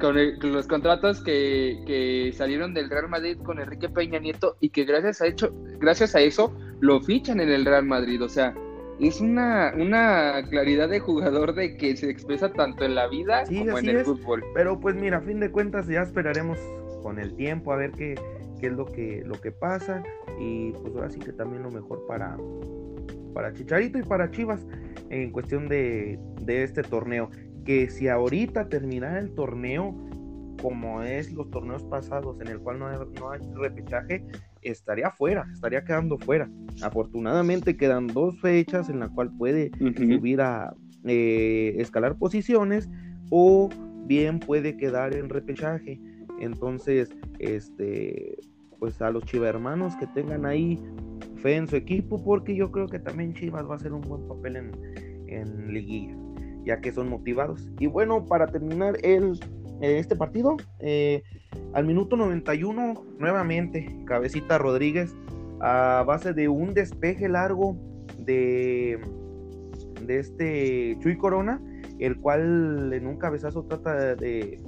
con, los contratos que, salieron del Real Madrid con Enrique Peña Nieto y que gracias a, hecho, gracias a eso lo fichan en el Real Madrid. O sea, es una, una claridad de jugador de que se expresa tanto en la vida como en el fútbol. Pero pues mira, a fin de cuentas ya esperaremos con el tiempo a ver qué, qué es lo que, lo que pasa. Y pues ahora sí que también lo mejor para, para Chicharito y para Chivas en cuestión de, de este torneo. Que si ahorita terminara el torneo como es los torneos pasados en el cual no hay, no hay repechaje, estaría fuera, estaría quedando fuera. Afortunadamente quedan dos fechas en la cual puede subir a eh, escalar posiciones o bien puede quedar en repechaje. Entonces, este, pues a los chivermanos que tengan ahí fe en su equipo, porque yo creo que también Chivas va a hacer un buen papel en, en liguilla, ya que son motivados. Y bueno, para terminar el, este partido, eh, al minuto 91, nuevamente, Cabecita Rodríguez, a base de un despeje largo de, de este Chuy Corona, el cual en un cabezazo trata de,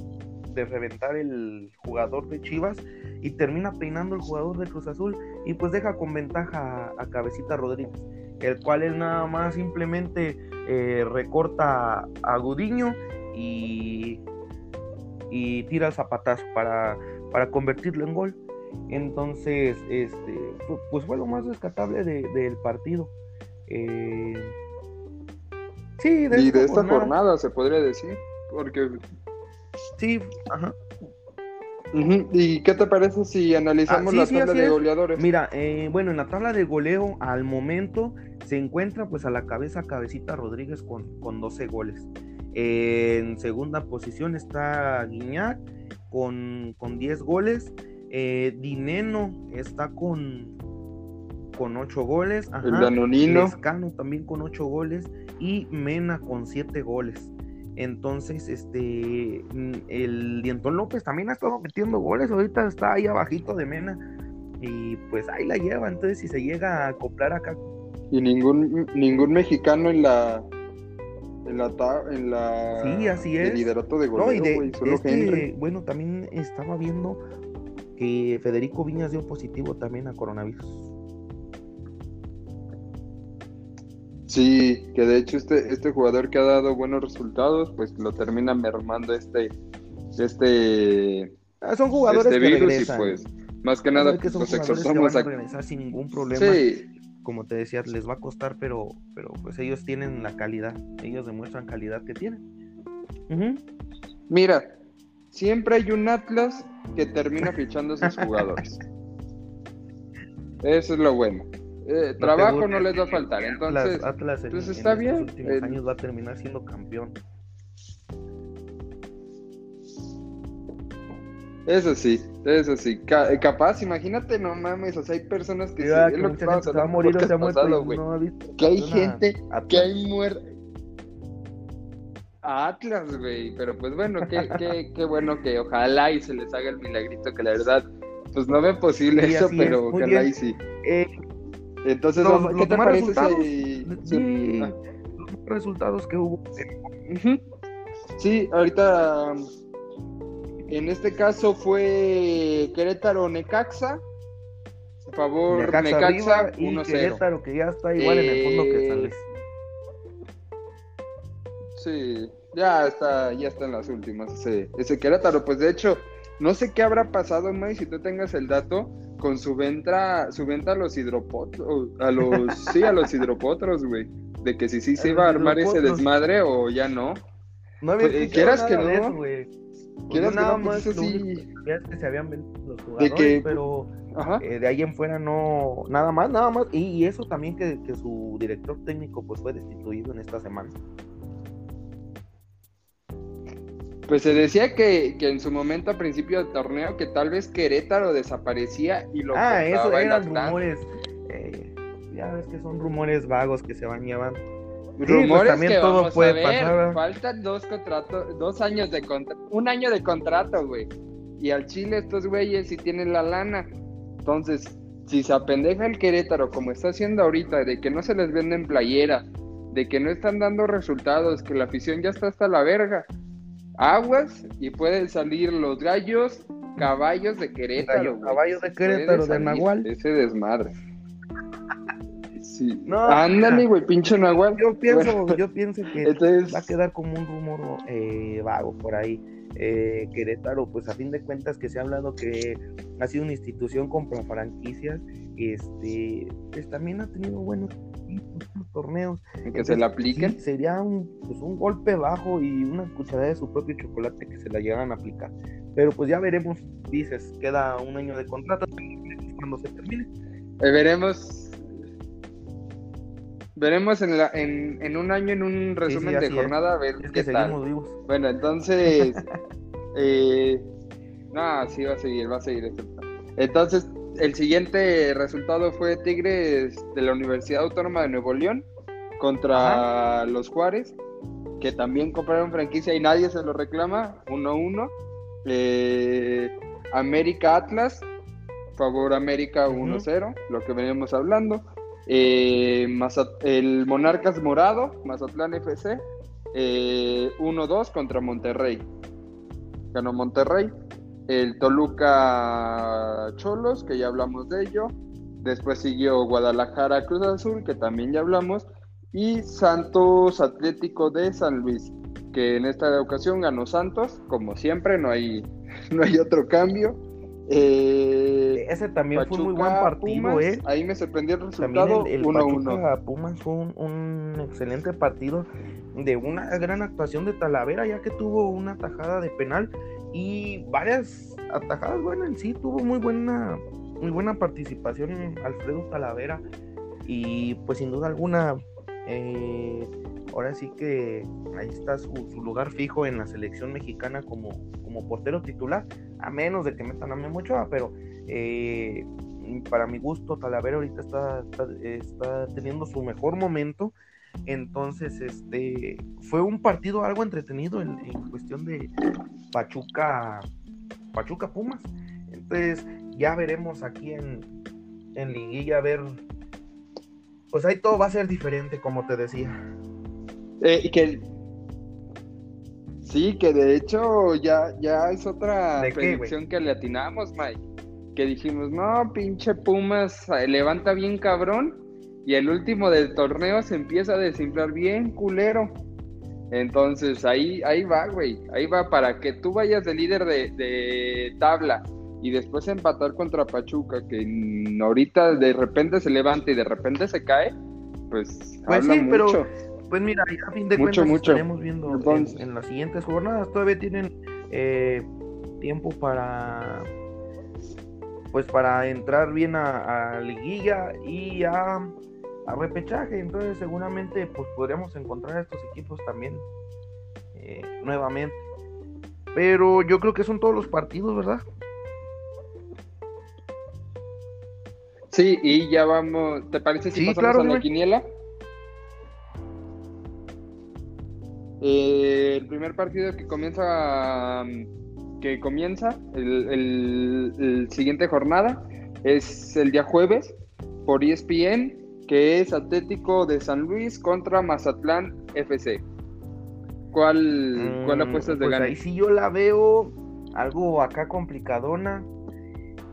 de reventar el jugador de Chivas y termina peinando el jugador de Cruz Azul y pues deja con ventaja a, Cabecita Rodríguez, el cual él nada más simplemente eh, recorta a Gudiño y, y tira el zapatazo para, para convertirlo en gol. Entonces, este, pues fue lo más rescatable del partido. Eh, sí, de y de esta jornada se podría decir, porque Sí, ajá. ¿Y qué te parece si analizamos ah, la tabla de goleadores? Mira, eh, bueno, en la tabla de goleo al momento se encuentra pues a la cabeza Cabecita Rodríguez con, con 12 goles. En segunda posición está Guiñac con, con 10 goles. Eh, Dineno está con, con 8 goles. Ajá. El Danonino. Lescano también con 8 goles. Y Mena con 7 goles. Entonces, este, mm, el Dientón López también ha estado metiendo goles, ahorita está ahí abajito de Mena y pues ahí la lleva, entonces si se llega a acoplar acá. Y ningún, ningún mexicano en la en la, en la sí, así es. liderato de goleo, no, bueno, también estaba viendo que Federico Viñas dio positivo también a coronavirus. Sí, que de hecho este, este jugador que ha dado buenos resultados, pues lo termina mermando este, este, ah, son jugadores este virus y pues más que nada que los exhortamos a... regresar sin ningún problema. Sí. Como te decía, les va a costar, pero, pero pues ellos tienen la calidad, ellos demuestran calidad que tienen. Mira, siempre hay un Atlas que termina fichando a sus jugadores. Eso es lo bueno. Eh, trabajo no les va a faltar, entonces, Atlas, pues está bien. Los últimos años va a terminar siendo campeón. Eso sí, eso sí. Eh, capaz, imagínate, no mames, o sea, hay personas que, sí, que, lo que va a morir o se ha muerto, güey. No que hay gente que hay muerto. Atlas, güey, pero pues bueno, qué, qué, qué bueno que ojalá y se les haga el milagrito, que la verdad, pues no ve posible eso, pero ojalá y sí. Eh, entonces, ¿qué te parece resultados, sí, ah. resultados que hubo. Sí, ahorita en este caso fue Querétaro Necaxa. Por favor, Necaxa, Necaxa y Querétaro que ya está igual en el fondo que San Luis. Sí, ya está, ya está en las últimas ese, ese Querétaro. Pues de hecho, no sé qué habrá pasado, May, si tú tengas el dato con su venta, su venta a los hidropotros, a los, sí, a los hidropotros, güey. De que si sí se iba a armar ese desmadre o ya no. No había pues, quieras que no, que no, pues eso sí. que se habían vendido los jugadores, que, pero eh, de ahí en fuera no, nada más, nada más. Y, y eso también que, que, su director técnico pues fue destituido en esta semana. Pues se decía que, que, en su momento a principio del torneo que tal vez Querétaro desaparecía y lo Ah, eso eran rumores. Eh, ya ves que son rumores vagos que se van llevando. Pues rumores también que todo puede pasar. Faltan dos contratos, dos años de contrato, un año de contrato, güey. Y al Chile estos güeyes sí tienen la lana. Entonces, si se apendeja el Querétaro como está haciendo ahorita, de que no se les venden playera, de que no están dando resultados, que la afición ya está hasta la verga aguas y pueden salir los gallos, caballos de Querétaro. caballos de Querétaro, de Nahual. Ese desmadre. Sí. No, Ándale, güey, pinche Nahual. Yo pienso, yo pienso que va a quedar como un rumor eh, vago por ahí. Eh, Querétaro, pues a fin de cuentas que se ha hablado que ha sido una institución con franquicias, este, pues también ha tenido buenos torneos. que se la apliquen. sería un, pues, un golpe bajo y una cucharada de su propio chocolate que se la llegan a aplicar. Pero pues ya veremos, dices, queda un año de contrato cuando se termine. Eh, veremos. Veremos en, la, en, en, un año, en un resumen de jornada, a ver qué tal. Vivos. Bueno, entonces. eh, no, sí va a seguir, va a seguir. Entonces, el siguiente resultado fue Tigres de la Universidad Autónoma de Nuevo León contra los Juárez, que también compraron franquicia y nadie se lo reclama, 1-1. Eh, América Atlas, favor América 1-0, lo que veníamos hablando. Eh, el Monarcas Morado, Mazatlán FC, 1-2 eh, contra Monterrey. Ganó Monterrey. El Toluca Cholos, que ya hablamos de ello. Después siguió Guadalajara Cruz Azul, que también ya hablamos. Y Santos Atlético de San Luis, que en esta ocasión ganó Santos, como siempre, no hay, no hay otro cambio. Eh, Ese también fue un muy buen partido, ¿eh? Ahí me sorprendió el resultado. También el, el Pumas fue un, excelente partido de una gran actuación de Talavera, ya que tuvo una tajada de penal y varias atajadas. Bueno, en sí tuvo muy buena, muy buena participación Alfredo Talavera y pues sin duda alguna eh, ahora sí que ahí está su, lugar fijo en la selección mexicana como, como portero titular, a menos de que metan a Memo Ochoa, pero eh, para mi gusto Talavera ahorita está, está, teniendo su mejor momento. Entonces, este fue un partido algo entretenido en, cuestión de Pachuca, Pachuca Pumas. Entonces, ya veremos aquí en, en Liguilla a ver pues ahí todo va a ser diferente, como te decía. Eh, que sí, que de hecho ya, ya es otra predicción que le atinamos, Mike. Que dijimos, no, pinche Pumas levanta bien cabrón. Y el último del torneo se empieza a desinflar bien culero. Entonces ahí, ahí va, güey. Ahí va para que tú vayas de líder de, de tabla y después empatar contra Pachuca, que ahorita de repente se levanta y de repente se cae, pues, pues sí, mucho. pero pues mira, a fin de cuentas estaremos viendo en, las siguientes jornadas, todavía tienen eh, tiempo para pues para entrar bien a, liguilla y a, a, repechaje, entonces seguramente pues podríamos encontrar a estos equipos también eh, nuevamente. Pero yo creo que son todos los partidos, ¿verdad? Sí, y ya vamos, ¿te parece si pasamos a la quiniela? Eh, el primer partido que comienza que comienza el, siguiente jornada es el día jueves por ESPN que es Atlético de San Luis contra Mazatlán FC. ¿Cuál, cuál mm, apuestas de pues Ahí sí yo la veo algo acá complicadona.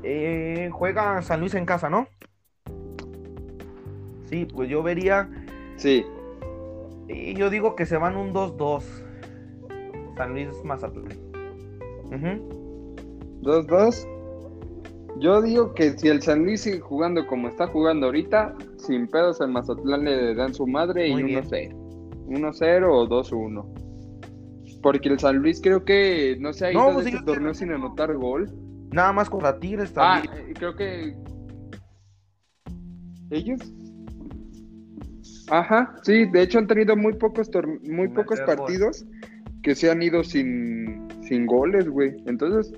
Eh, juega San Luis en casa, ¿no? Sí, pues yo vería. Sí. Y yo digo que se van un 2-2. San Luis Mazatlán. 2-2. Yo digo que si el San Luis sigue jugando como está jugando ahorita, sin pedos el Mazatlán le dan su madre y 1-0. 1-0 o 2-1. Porque el San Luis creo que no se ha ido de este torneo sin anotar gol. Nada más contra Tigres ah, también. Ah, creo que. ¿Ellos? Ajá, sí, de hecho han tenido muy pocos muy pocos partidos que se han ido sin, sin goles, güey. Entonces,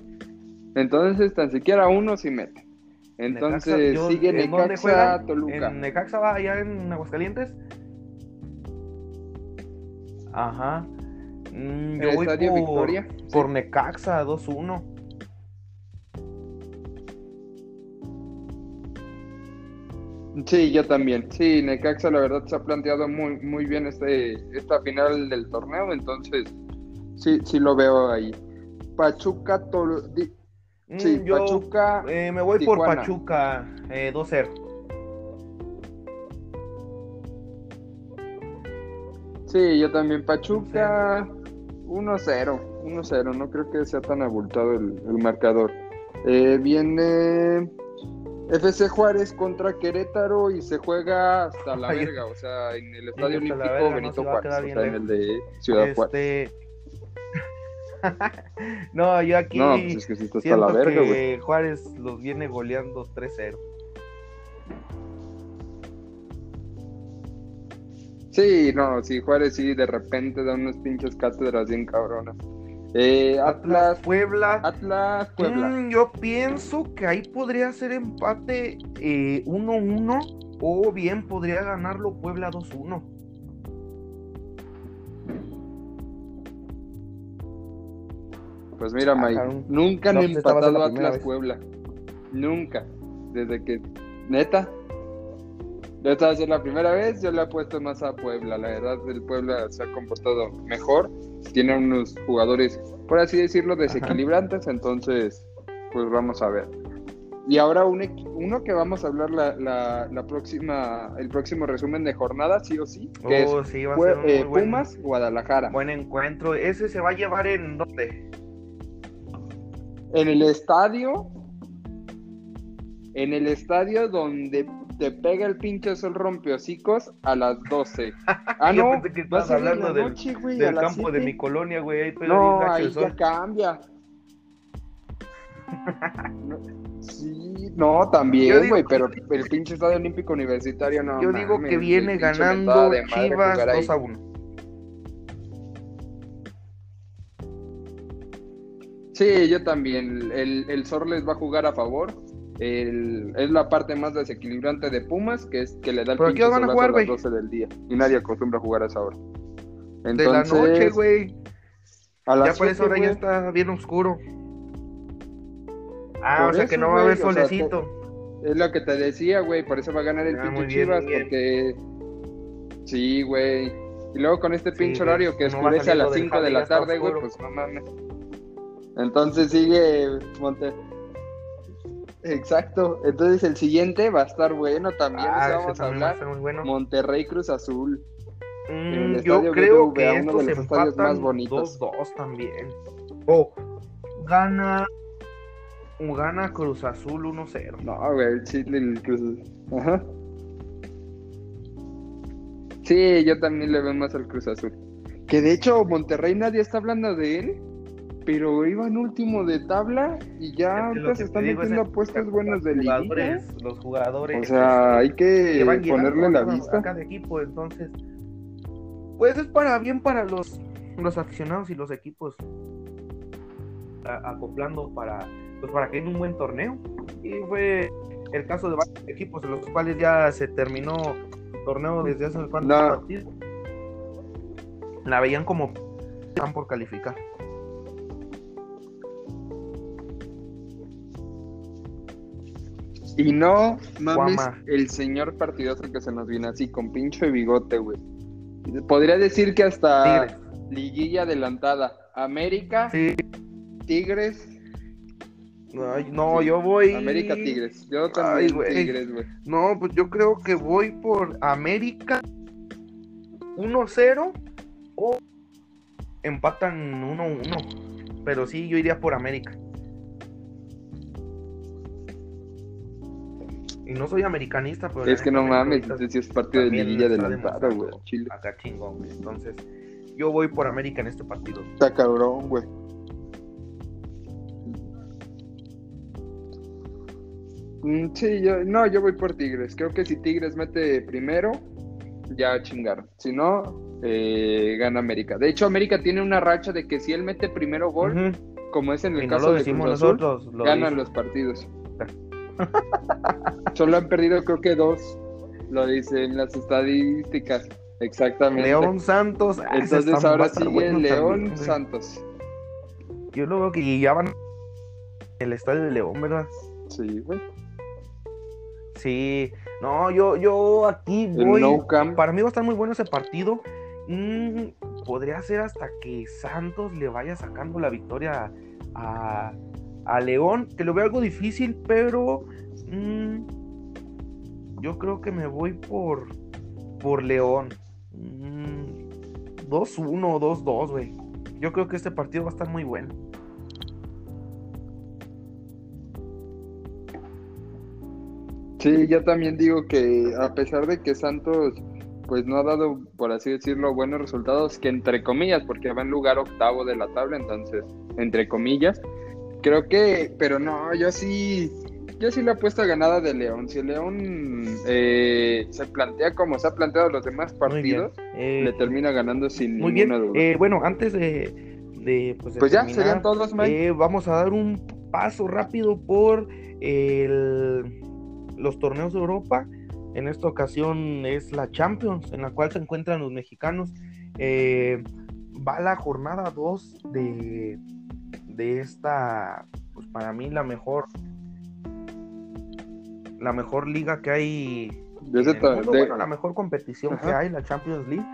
entonces tan siquiera uno sí mete. Entonces sigue Necaxa, Toluca. ¿En Necaxa va allá en Aguascalientes? Ajá. Mm, yo voy por, Victoria, por Necaxa 2-1. Sí, yo también. Sí, Necaxa la verdad se ha planteado muy, muy bien este, esta final del torneo, entonces sí, sí lo veo ahí. Pachuca, mm, sí, Pachuca. Eh, me voy por Pachuca, eh, 2-0. Sí, yo también. Pachuca 1-0, 1-0. No creo que sea tan abultado el, el marcador. Eh, viene FC Juárez contra Querétaro y se juega hasta la verga, o sea, en el Estadio Olímpico Benito Juárez, o sea, en el de Ciudad Juárez. Este, no, yo aquí no, pues es que si siento la verga, que Juárez los viene goleando 3-0. Sí, no, sí, Juárez sí de repente da unas pinches cátedras bien cabronas. Eh, Atlas, Puebla. Atlas, Puebla. Mm, yo pienso que ahí podría ser empate eh, 1-1 o bien podría ganarlo Puebla 2-1. Pues mira, Mike, cabrón. nunca han No, ser empatado Atlas vez. Puebla. Nunca. Desde que. Neta. Esta va a ser la primera vez. Yo le he puesto más a Puebla. La verdad, el Puebla se ha comportado mejor. Tiene unos jugadores, por así decirlo, desequilibrantes. Entonces, pues vamos a ver. Y ahora un uno que vamos a hablar la, la, la próxima, el próximo resumen de jornada, sí o sí, que Oh, es sí, va a Pue- ser un eh, buen, Pumas, Guadalajara. buen encuentro. Ese se va a llevar en dónde? En el estadio, en el estadio donde te pega el pinche sol rompeocicos a las 12. Ah, Yo no, pensé que va a estabas ser en hablando la del- noche, güey, a Del campo de 7. mi colonia, güey. Ahí pega No, bien ahí el sol. ya cambia. No, sí, no, también, Yo güey, pero el pinche estadio olímpico universitario no. Yo digo mames, que güey, viene ganando de madre Chivas jugar ahí. 2 a 1. Sí, yo también. El, el Sor les va a jugar a favor. El- es la parte más desequilibrante de Pumas, que es que le da el ¿Pero a hora van a jugar, las güey? 12 del día. Y nadie acostumbra a jugar a esa hora. De la noche, güey. a las Ya por esa siete, hora ya está bien oscuro. Ah, Por o sea eso, que no va a haber güey, o sea, solecito. Es lo que te decía, güey. Por eso va a ganar el Ah, pinche Chivas, bien. porque. Sí, güey. Y luego con este Sí, pinche horario que no oscurece a las saliendo del 5 de la tarde, güey, pues no mames. Entonces sigue Monte. Exacto. Entonces el siguiente va a estar bueno también. Ah, vamos a va hablar. estar muy bueno. Monterrey Cruz Azul. Mm, yo creo BBVA, que uno estos de los estadios empatan más bonitos. 2-2 también. O gana gana Cruz Azul 1-0. No, güey, el Chile, el Cruz Azul. Ajá. Sí, yo también le veo más al Cruz Azul. Que de hecho, Monterrey nadie está hablando de él, pero iba en último de tabla y ya ahorita se están es metiendo apuestos buenos de jugadores, los jugadores O sea, hay que que ponerle la vista. a cada equipo, entonces pues es para bien para los los aficionados y los equipos a- acoplando para pues para que haya un buen torneo y fue el caso de varios equipos en los cuales ya se terminó el torneo desde hace cuántos No. partidos la veían como están por calificar Y no mames Guama. el señor partidazo que se nos viene así, con pinche bigote, güey. Podría decir que hasta Tigres liguilla adelantada. América, sí Tigres, Ay, no yo voy América Tigres. Yo Ay, también güey. Tigres, güey. No, pues yo creo que voy por América 1-0 o empatan 1-1. Pero sí, yo iría por América. Y no soy americanista, pero. Es que no mames, entonces sí es partido de liguilla adelantada, güey. Chile. Acá chingón, güey. Entonces, yo voy por América en este partido. Está cabrón, güey. Mm, Sí, yo, no, yo voy por Tigres. Creo que si Tigres mete primero, ya chingaron. Si no, eh, gana América. De hecho, América tiene una racha de que si él mete primero gol, como es en el Y no caso lo de Cruz Azul, nosotros. Lo ganan los partidos. Solo han perdido creo que dos. Lo dicen las estadísticas. Exactamente. León Santos. ah, Entonces ahora sigue bueno León también. Santos. Yo lo veo que ya van el estadio de León, ¿verdad? Sí, güey. Sí, no, yo, yo aquí voy. No. Para mí va a estar muy bueno ese partido. Mm, podría ser hasta que Santos le vaya sacando la victoria a, a León, que lo veo algo difícil, pero mm, yo creo que me voy por, por León. Mm, 2-1, 2-2, güey. Yo creo que este partido va a estar muy bueno. Sí, yo también digo que a pesar de que Santos pues no ha dado, por así decirlo, buenos resultados, que entre comillas, porque va en lugar octavo de la tabla, entonces, entre comillas, creo que, pero no, yo sí, yo sí la apuesta ganada de León. Si León eh, se plantea como se ha planteado los demás bien. partidos, Eh, le termina ganando sin Muy bien. ninguna duda. Eh, bueno, antes de, de pues, pues ya serían todos, eh, vamos a dar un paso rápido por el, los torneos de Europa. En esta ocasión es la Champions, en la cual se encuentran los mexicanos. Eh, va la jornada 2 de, de esta, pues para mí la mejor, la mejor liga que hay. bueno, la mejor competición que hay, la Champions League,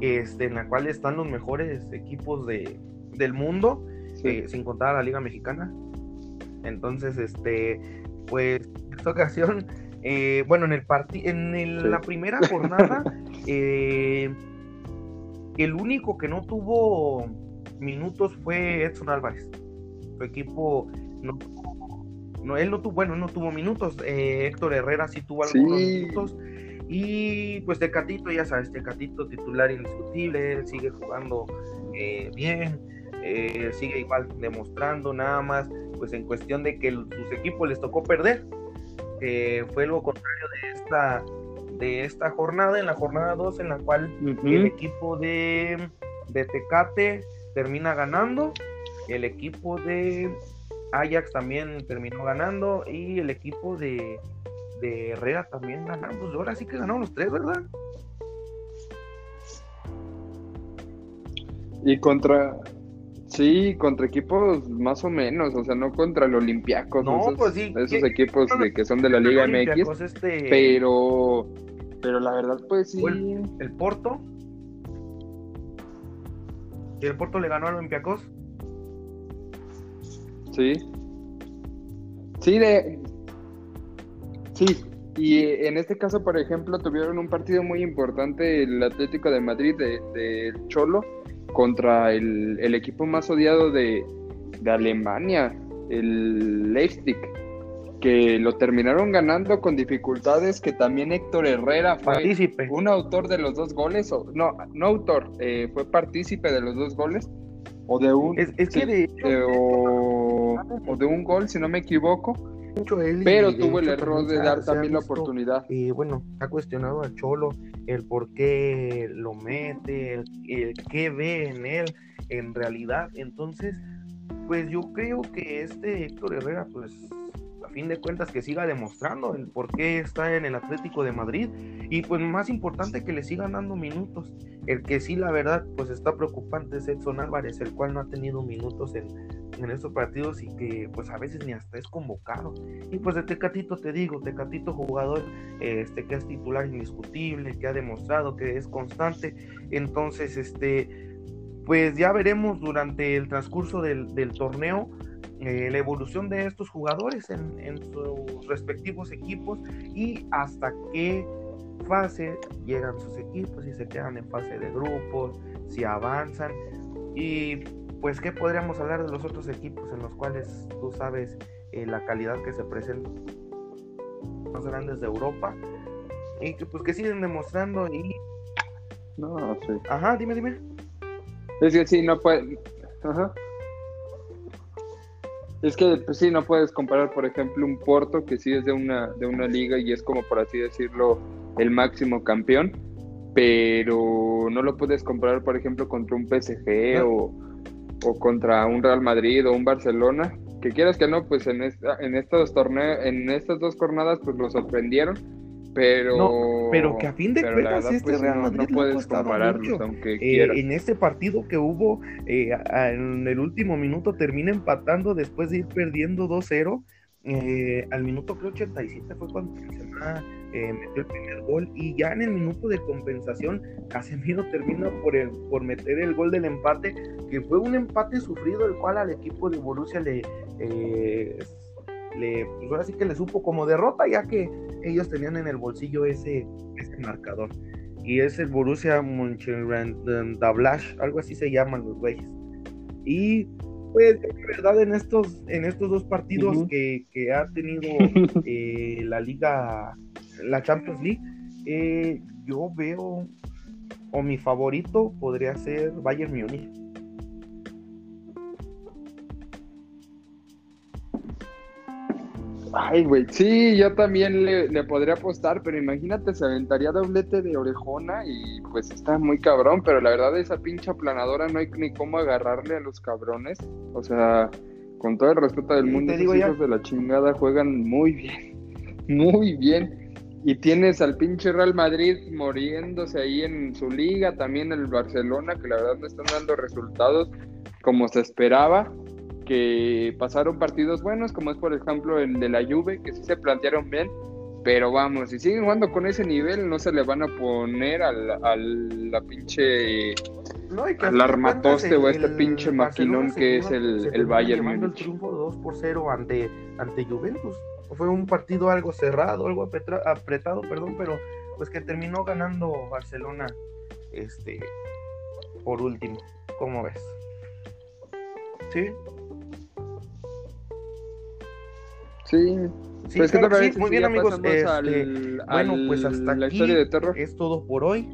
este, en la cual están los mejores equipos de, del mundo, eh, sin contar a la Liga Mexicana. Entonces, este, pues, en esta ocasión, eh, bueno, en el en la primera jornada, eh, el único que no tuvo minutos fue Edson Álvarez. Su equipo no, no él no tuvo, bueno, no tuvo minutos. Héctor Herrera sí tuvo algunos minutos. Y pues Tecatito, ya sabes, Tecatito titular indiscutible, sigue jugando bien. Eh, sigue igual demostrando nada más, pues en cuestión de que sus equipos les tocó perder, fue lo contrario de esta, de esta jornada, en la jornada 2, en la cual el equipo de, de Tecate termina ganando, el equipo de Ajax también terminó ganando y el equipo de, de Herrera también ganando. Pues ahora sí que ganaron los tres, ¿verdad? Y contra, Sí, contra equipos más o menos, o sea, no contra el Olympiacos, no, esos, pues sí, esos equipos de, que son de la Liga MX, este... pero pero la verdad pues sí. El, Porto. ¿Y el Porto le ganó al Olympiacos? Sí. Sí, de Sí, y en este caso, por ejemplo, tuvieron un partido muy importante el Atlético de Madrid de, de Cholo contra el, equipo más odiado de, Alemania, el Leipzig, que lo terminaron ganando con dificultades, que también Héctor Herrera fue un autor de los dos goles, o no, no autor, eh, fue partícipe de los dos goles, o de un, es, que de, o, de un gol, si no me equivoco, pero tuvo el error de dar también la oportunidad. Y bueno, ha cuestionado a Cholo el por qué lo mete, el, qué ve en él en realidad. Entonces, pues yo creo que este Héctor Herrera, pues fin de cuentas que siga demostrando el por qué está en el Atlético de Madrid y pues más importante que le sigan dando minutos. El que sí la verdad pues está preocupante es Edson Álvarez, el cual no ha tenido minutos en, en estos partidos y que pues a veces ni hasta es convocado. Y pues de Tecatito te digo, Tecatito jugador este, que es titular indiscutible, que ha demostrado que es constante. Entonces, este, pues ya veremos durante el transcurso del, torneo eh, la evolución de estos jugadores en, en sus respectivos equipos y hasta qué fase llegan sus equipos, si se quedan en fase de grupos, si avanzan. Y pues, ¿qué podríamos hablar de los otros equipos en los cuales tú sabes eh, la calidad que se presenta? Más grandes de Europa y que pues que siguen demostrando y... No, sí. Ajá, dime, dime. Es que sí, no puede... Ajá. Es que pues sí, no puedes comparar, por ejemplo, un Porto que sí es de una, de una liga y es como, por así decirlo, el máximo campeón, pero no lo puedes comparar, por ejemplo, contra un PSG o, o contra un Real Madrid o un Barcelona, que quieras que no, pues en, esta, en estos torneos, en estas dos jornadas, pues lo sorprendieron, pero... pero que a fin de cuentas este pues, Real Madrid no, puedes compararlo, aunque eh, En este partido que hubo, eh, en el último minuto termina empatando después de ir perdiendo 2-0, eh, al minuto creo 87 fue cuando Benzema eh, metió el primer gol y ya en el minuto de compensación Casemiro termina por, el, por meter el gol del empate que fue un empate sufrido el cual al equipo de Borussia le, eh, le pues ahora sí que le supo como derrota ya que ellos tenían en el bolsillo ese, ese marcador. Y es el Borussia Mönchengladbach algo así se llaman los güeyes. Y pues de verdad en estos, en estos dos partidos que, ha tenido eh, la liga, la Champions League, eh, yo veo, o mi favorito podría ser Bayern Múnich. Ay, güey, sí, yo también le, podría apostar, pero imagínate, se aventaría doblete de orejona y pues está muy cabrón, pero la verdad esa pincha aplanadora no hay ni cómo agarrarle a los cabrones. O sea, con todo el respeto del mundo, los hijos de la chingada juegan muy bien, muy bien. Y tienes al pinche Real Madrid muriéndose ahí en su liga, también el Barcelona, que la verdad no están dando resultados como se esperaba que pasaron partidos buenos, como es por ejemplo el de la Juve, que sí se plantearon bien, pero vamos, si siguen jugando con ese nivel, no se le van a poner al, al la pinche no, al armatoste o a este pinche maquinón que es el, el Bayern el triunfo 2 por 0 ante, ante Juventus. Fue un partido algo cerrado, algo apretado, perdón, pero pues que terminó ganando Barcelona este por último. ¿Cómo ves? ¿Sí? Sí. pues, muy bien amigos. Este, bueno, pues hasta aquí es todo por hoy.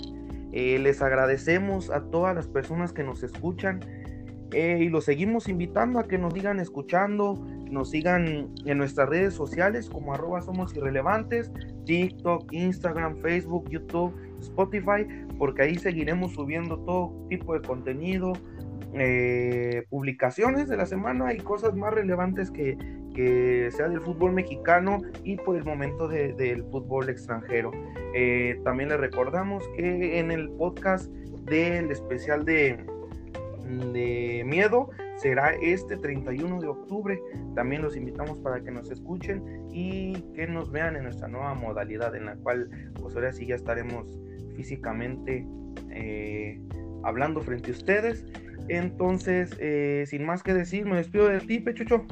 Eh, les agradecemos a todas las personas que nos escuchan eh, y los seguimos invitando a que nos sigan escuchando, nos sigan en nuestras redes sociales como arroba somos irrelevantes, TikTok, Instagram, Facebook, YouTube, Spotify, porque ahí seguiremos subiendo todo tipo de contenido, eh, publicaciones de la semana y cosas más relevantes que, que sea del fútbol mexicano y por el momento del fútbol extranjero. Eh, también les recordamos que en el podcast del especial de, de miedo será este 31 de octubre. También los invitamos para que nos escuchen y que nos vean en nuestra nueva modalidad en la cual pues ahora sí ya estaremos físicamente eh, hablando frente a ustedes entonces, eh, sin más que decir, me despido de ti, Pechucho.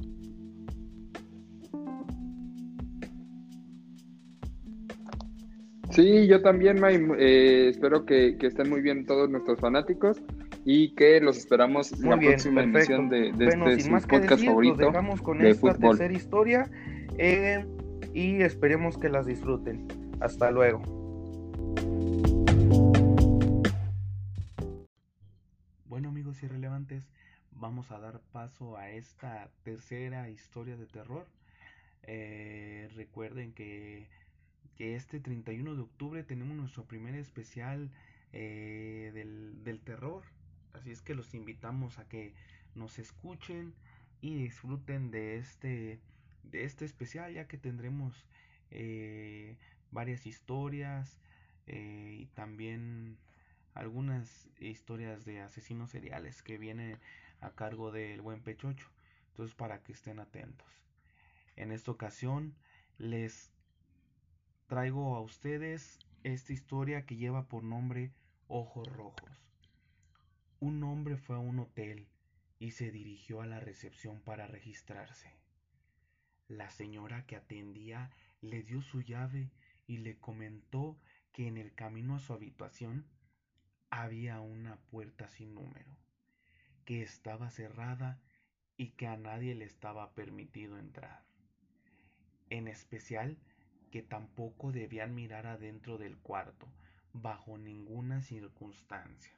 Sí, yo también, May, eh, espero que, estén muy bien todos nuestros fanáticos y que los esperamos en la próxima emisión de, de este podcast favorito. dejamos con esta tercera historia eh, y esperemos que las disfruten. Hasta luego. Irrelevantes, vamos a dar paso a esta tercera historia de terror. Eh, recuerden que, que, este 31 de octubre tenemos nuestro primer especial eh, del, del, terror. Así es que los invitamos a que nos escuchen y disfruten de este, de este especial, ya que tendremos eh, varias historias y también algunas historias de asesinos seriales que vienen a cargo del buen Pechocho. Entonces para que estén atentos. En esta ocasión les traigo a ustedes esta historia que lleva por nombre Ojos Rojos. Un hombre fue a un hotel y se dirigió a la recepción para registrarse. La señora que atendía le dio su llave y le comentó que en el camino a su habitación había una puerta sin número, que estaba cerrada y que a nadie le estaba permitido entrar. En especial que tampoco debían mirar adentro del cuarto bajo ninguna circunstancia.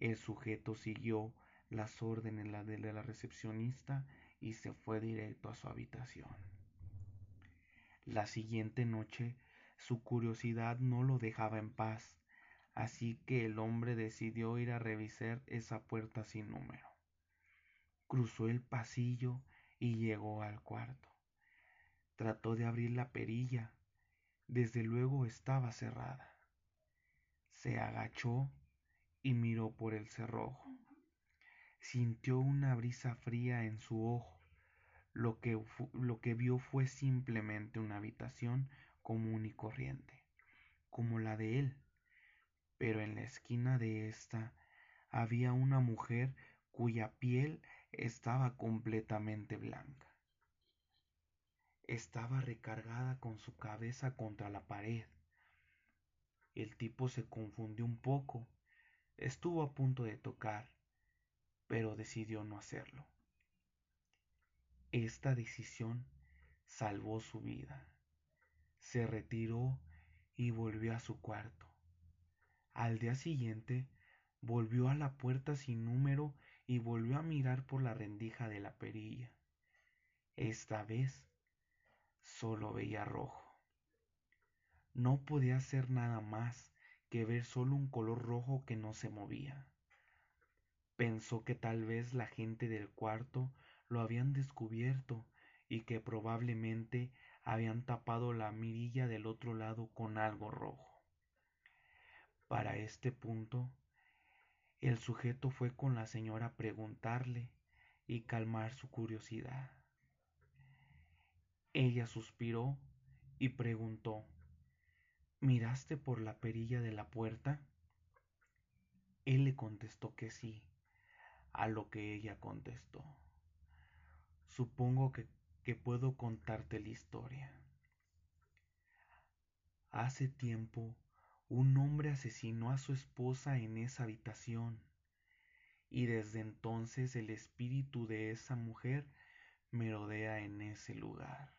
El sujeto siguió las órdenes de la recepcionista y se fue directo a su habitación. La siguiente noche su curiosidad no lo dejaba en paz Así que el hombre decidió ir a revisar esa puerta sin número. Cruzó el pasillo y llegó al cuarto. Trató de abrir la perilla. Desde luego estaba cerrada. Se agachó y miró por el cerrojo. Sintió una brisa fría en su ojo. Lo que, lo que vio fue simplemente una habitación común y corriente, como la de él pero en la esquina de ésta había una mujer cuya piel estaba completamente blanca. Estaba recargada con su cabeza contra la pared. El tipo se confundió un poco. Estuvo a punto de tocar, pero decidió no hacerlo. Esta decisión salvó su vida. Se retiró y volvió a su cuarto. Al día siguiente volvió a la puerta sin número y volvió a mirar por la rendija de la perilla. Esta vez solo veía rojo. No podía hacer nada más que ver solo un color rojo que no se movía. Pensó que tal vez la gente del cuarto lo habían descubierto y que probablemente habían tapado la mirilla del otro lado con algo rojo. Para este punto, el sujeto fue con la señora a preguntarle y calmar su curiosidad. Ella suspiró y preguntó, ¿Miraste por la perilla de la puerta? Él le contestó que sí, a lo que ella contestó. Supongo que, que puedo contarte la historia. Hace tiempo un hombre asesinó a su esposa en esa habitación y desde entonces el espíritu de esa mujer merodea en ese lugar.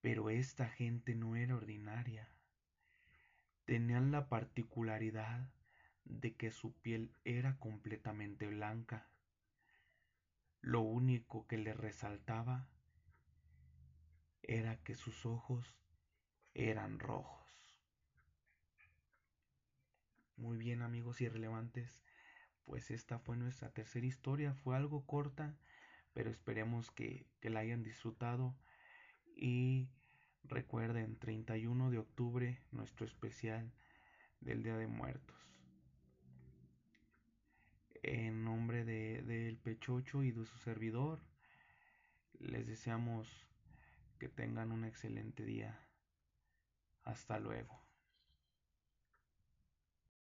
Pero esta gente no era ordinaria. Tenían la particularidad de que su piel era completamente blanca. Lo único que le resaltaba era que sus ojos eran rojos. Muy bien amigos irrelevantes, pues esta fue nuestra tercera historia, fue algo corta, pero esperemos que, que la hayan disfrutado y recuerden 31 de octubre nuestro especial del Día de Muertos. En nombre del de, Pechocho y de su servidor, les deseamos que tengan un excelente día. Hasta luego.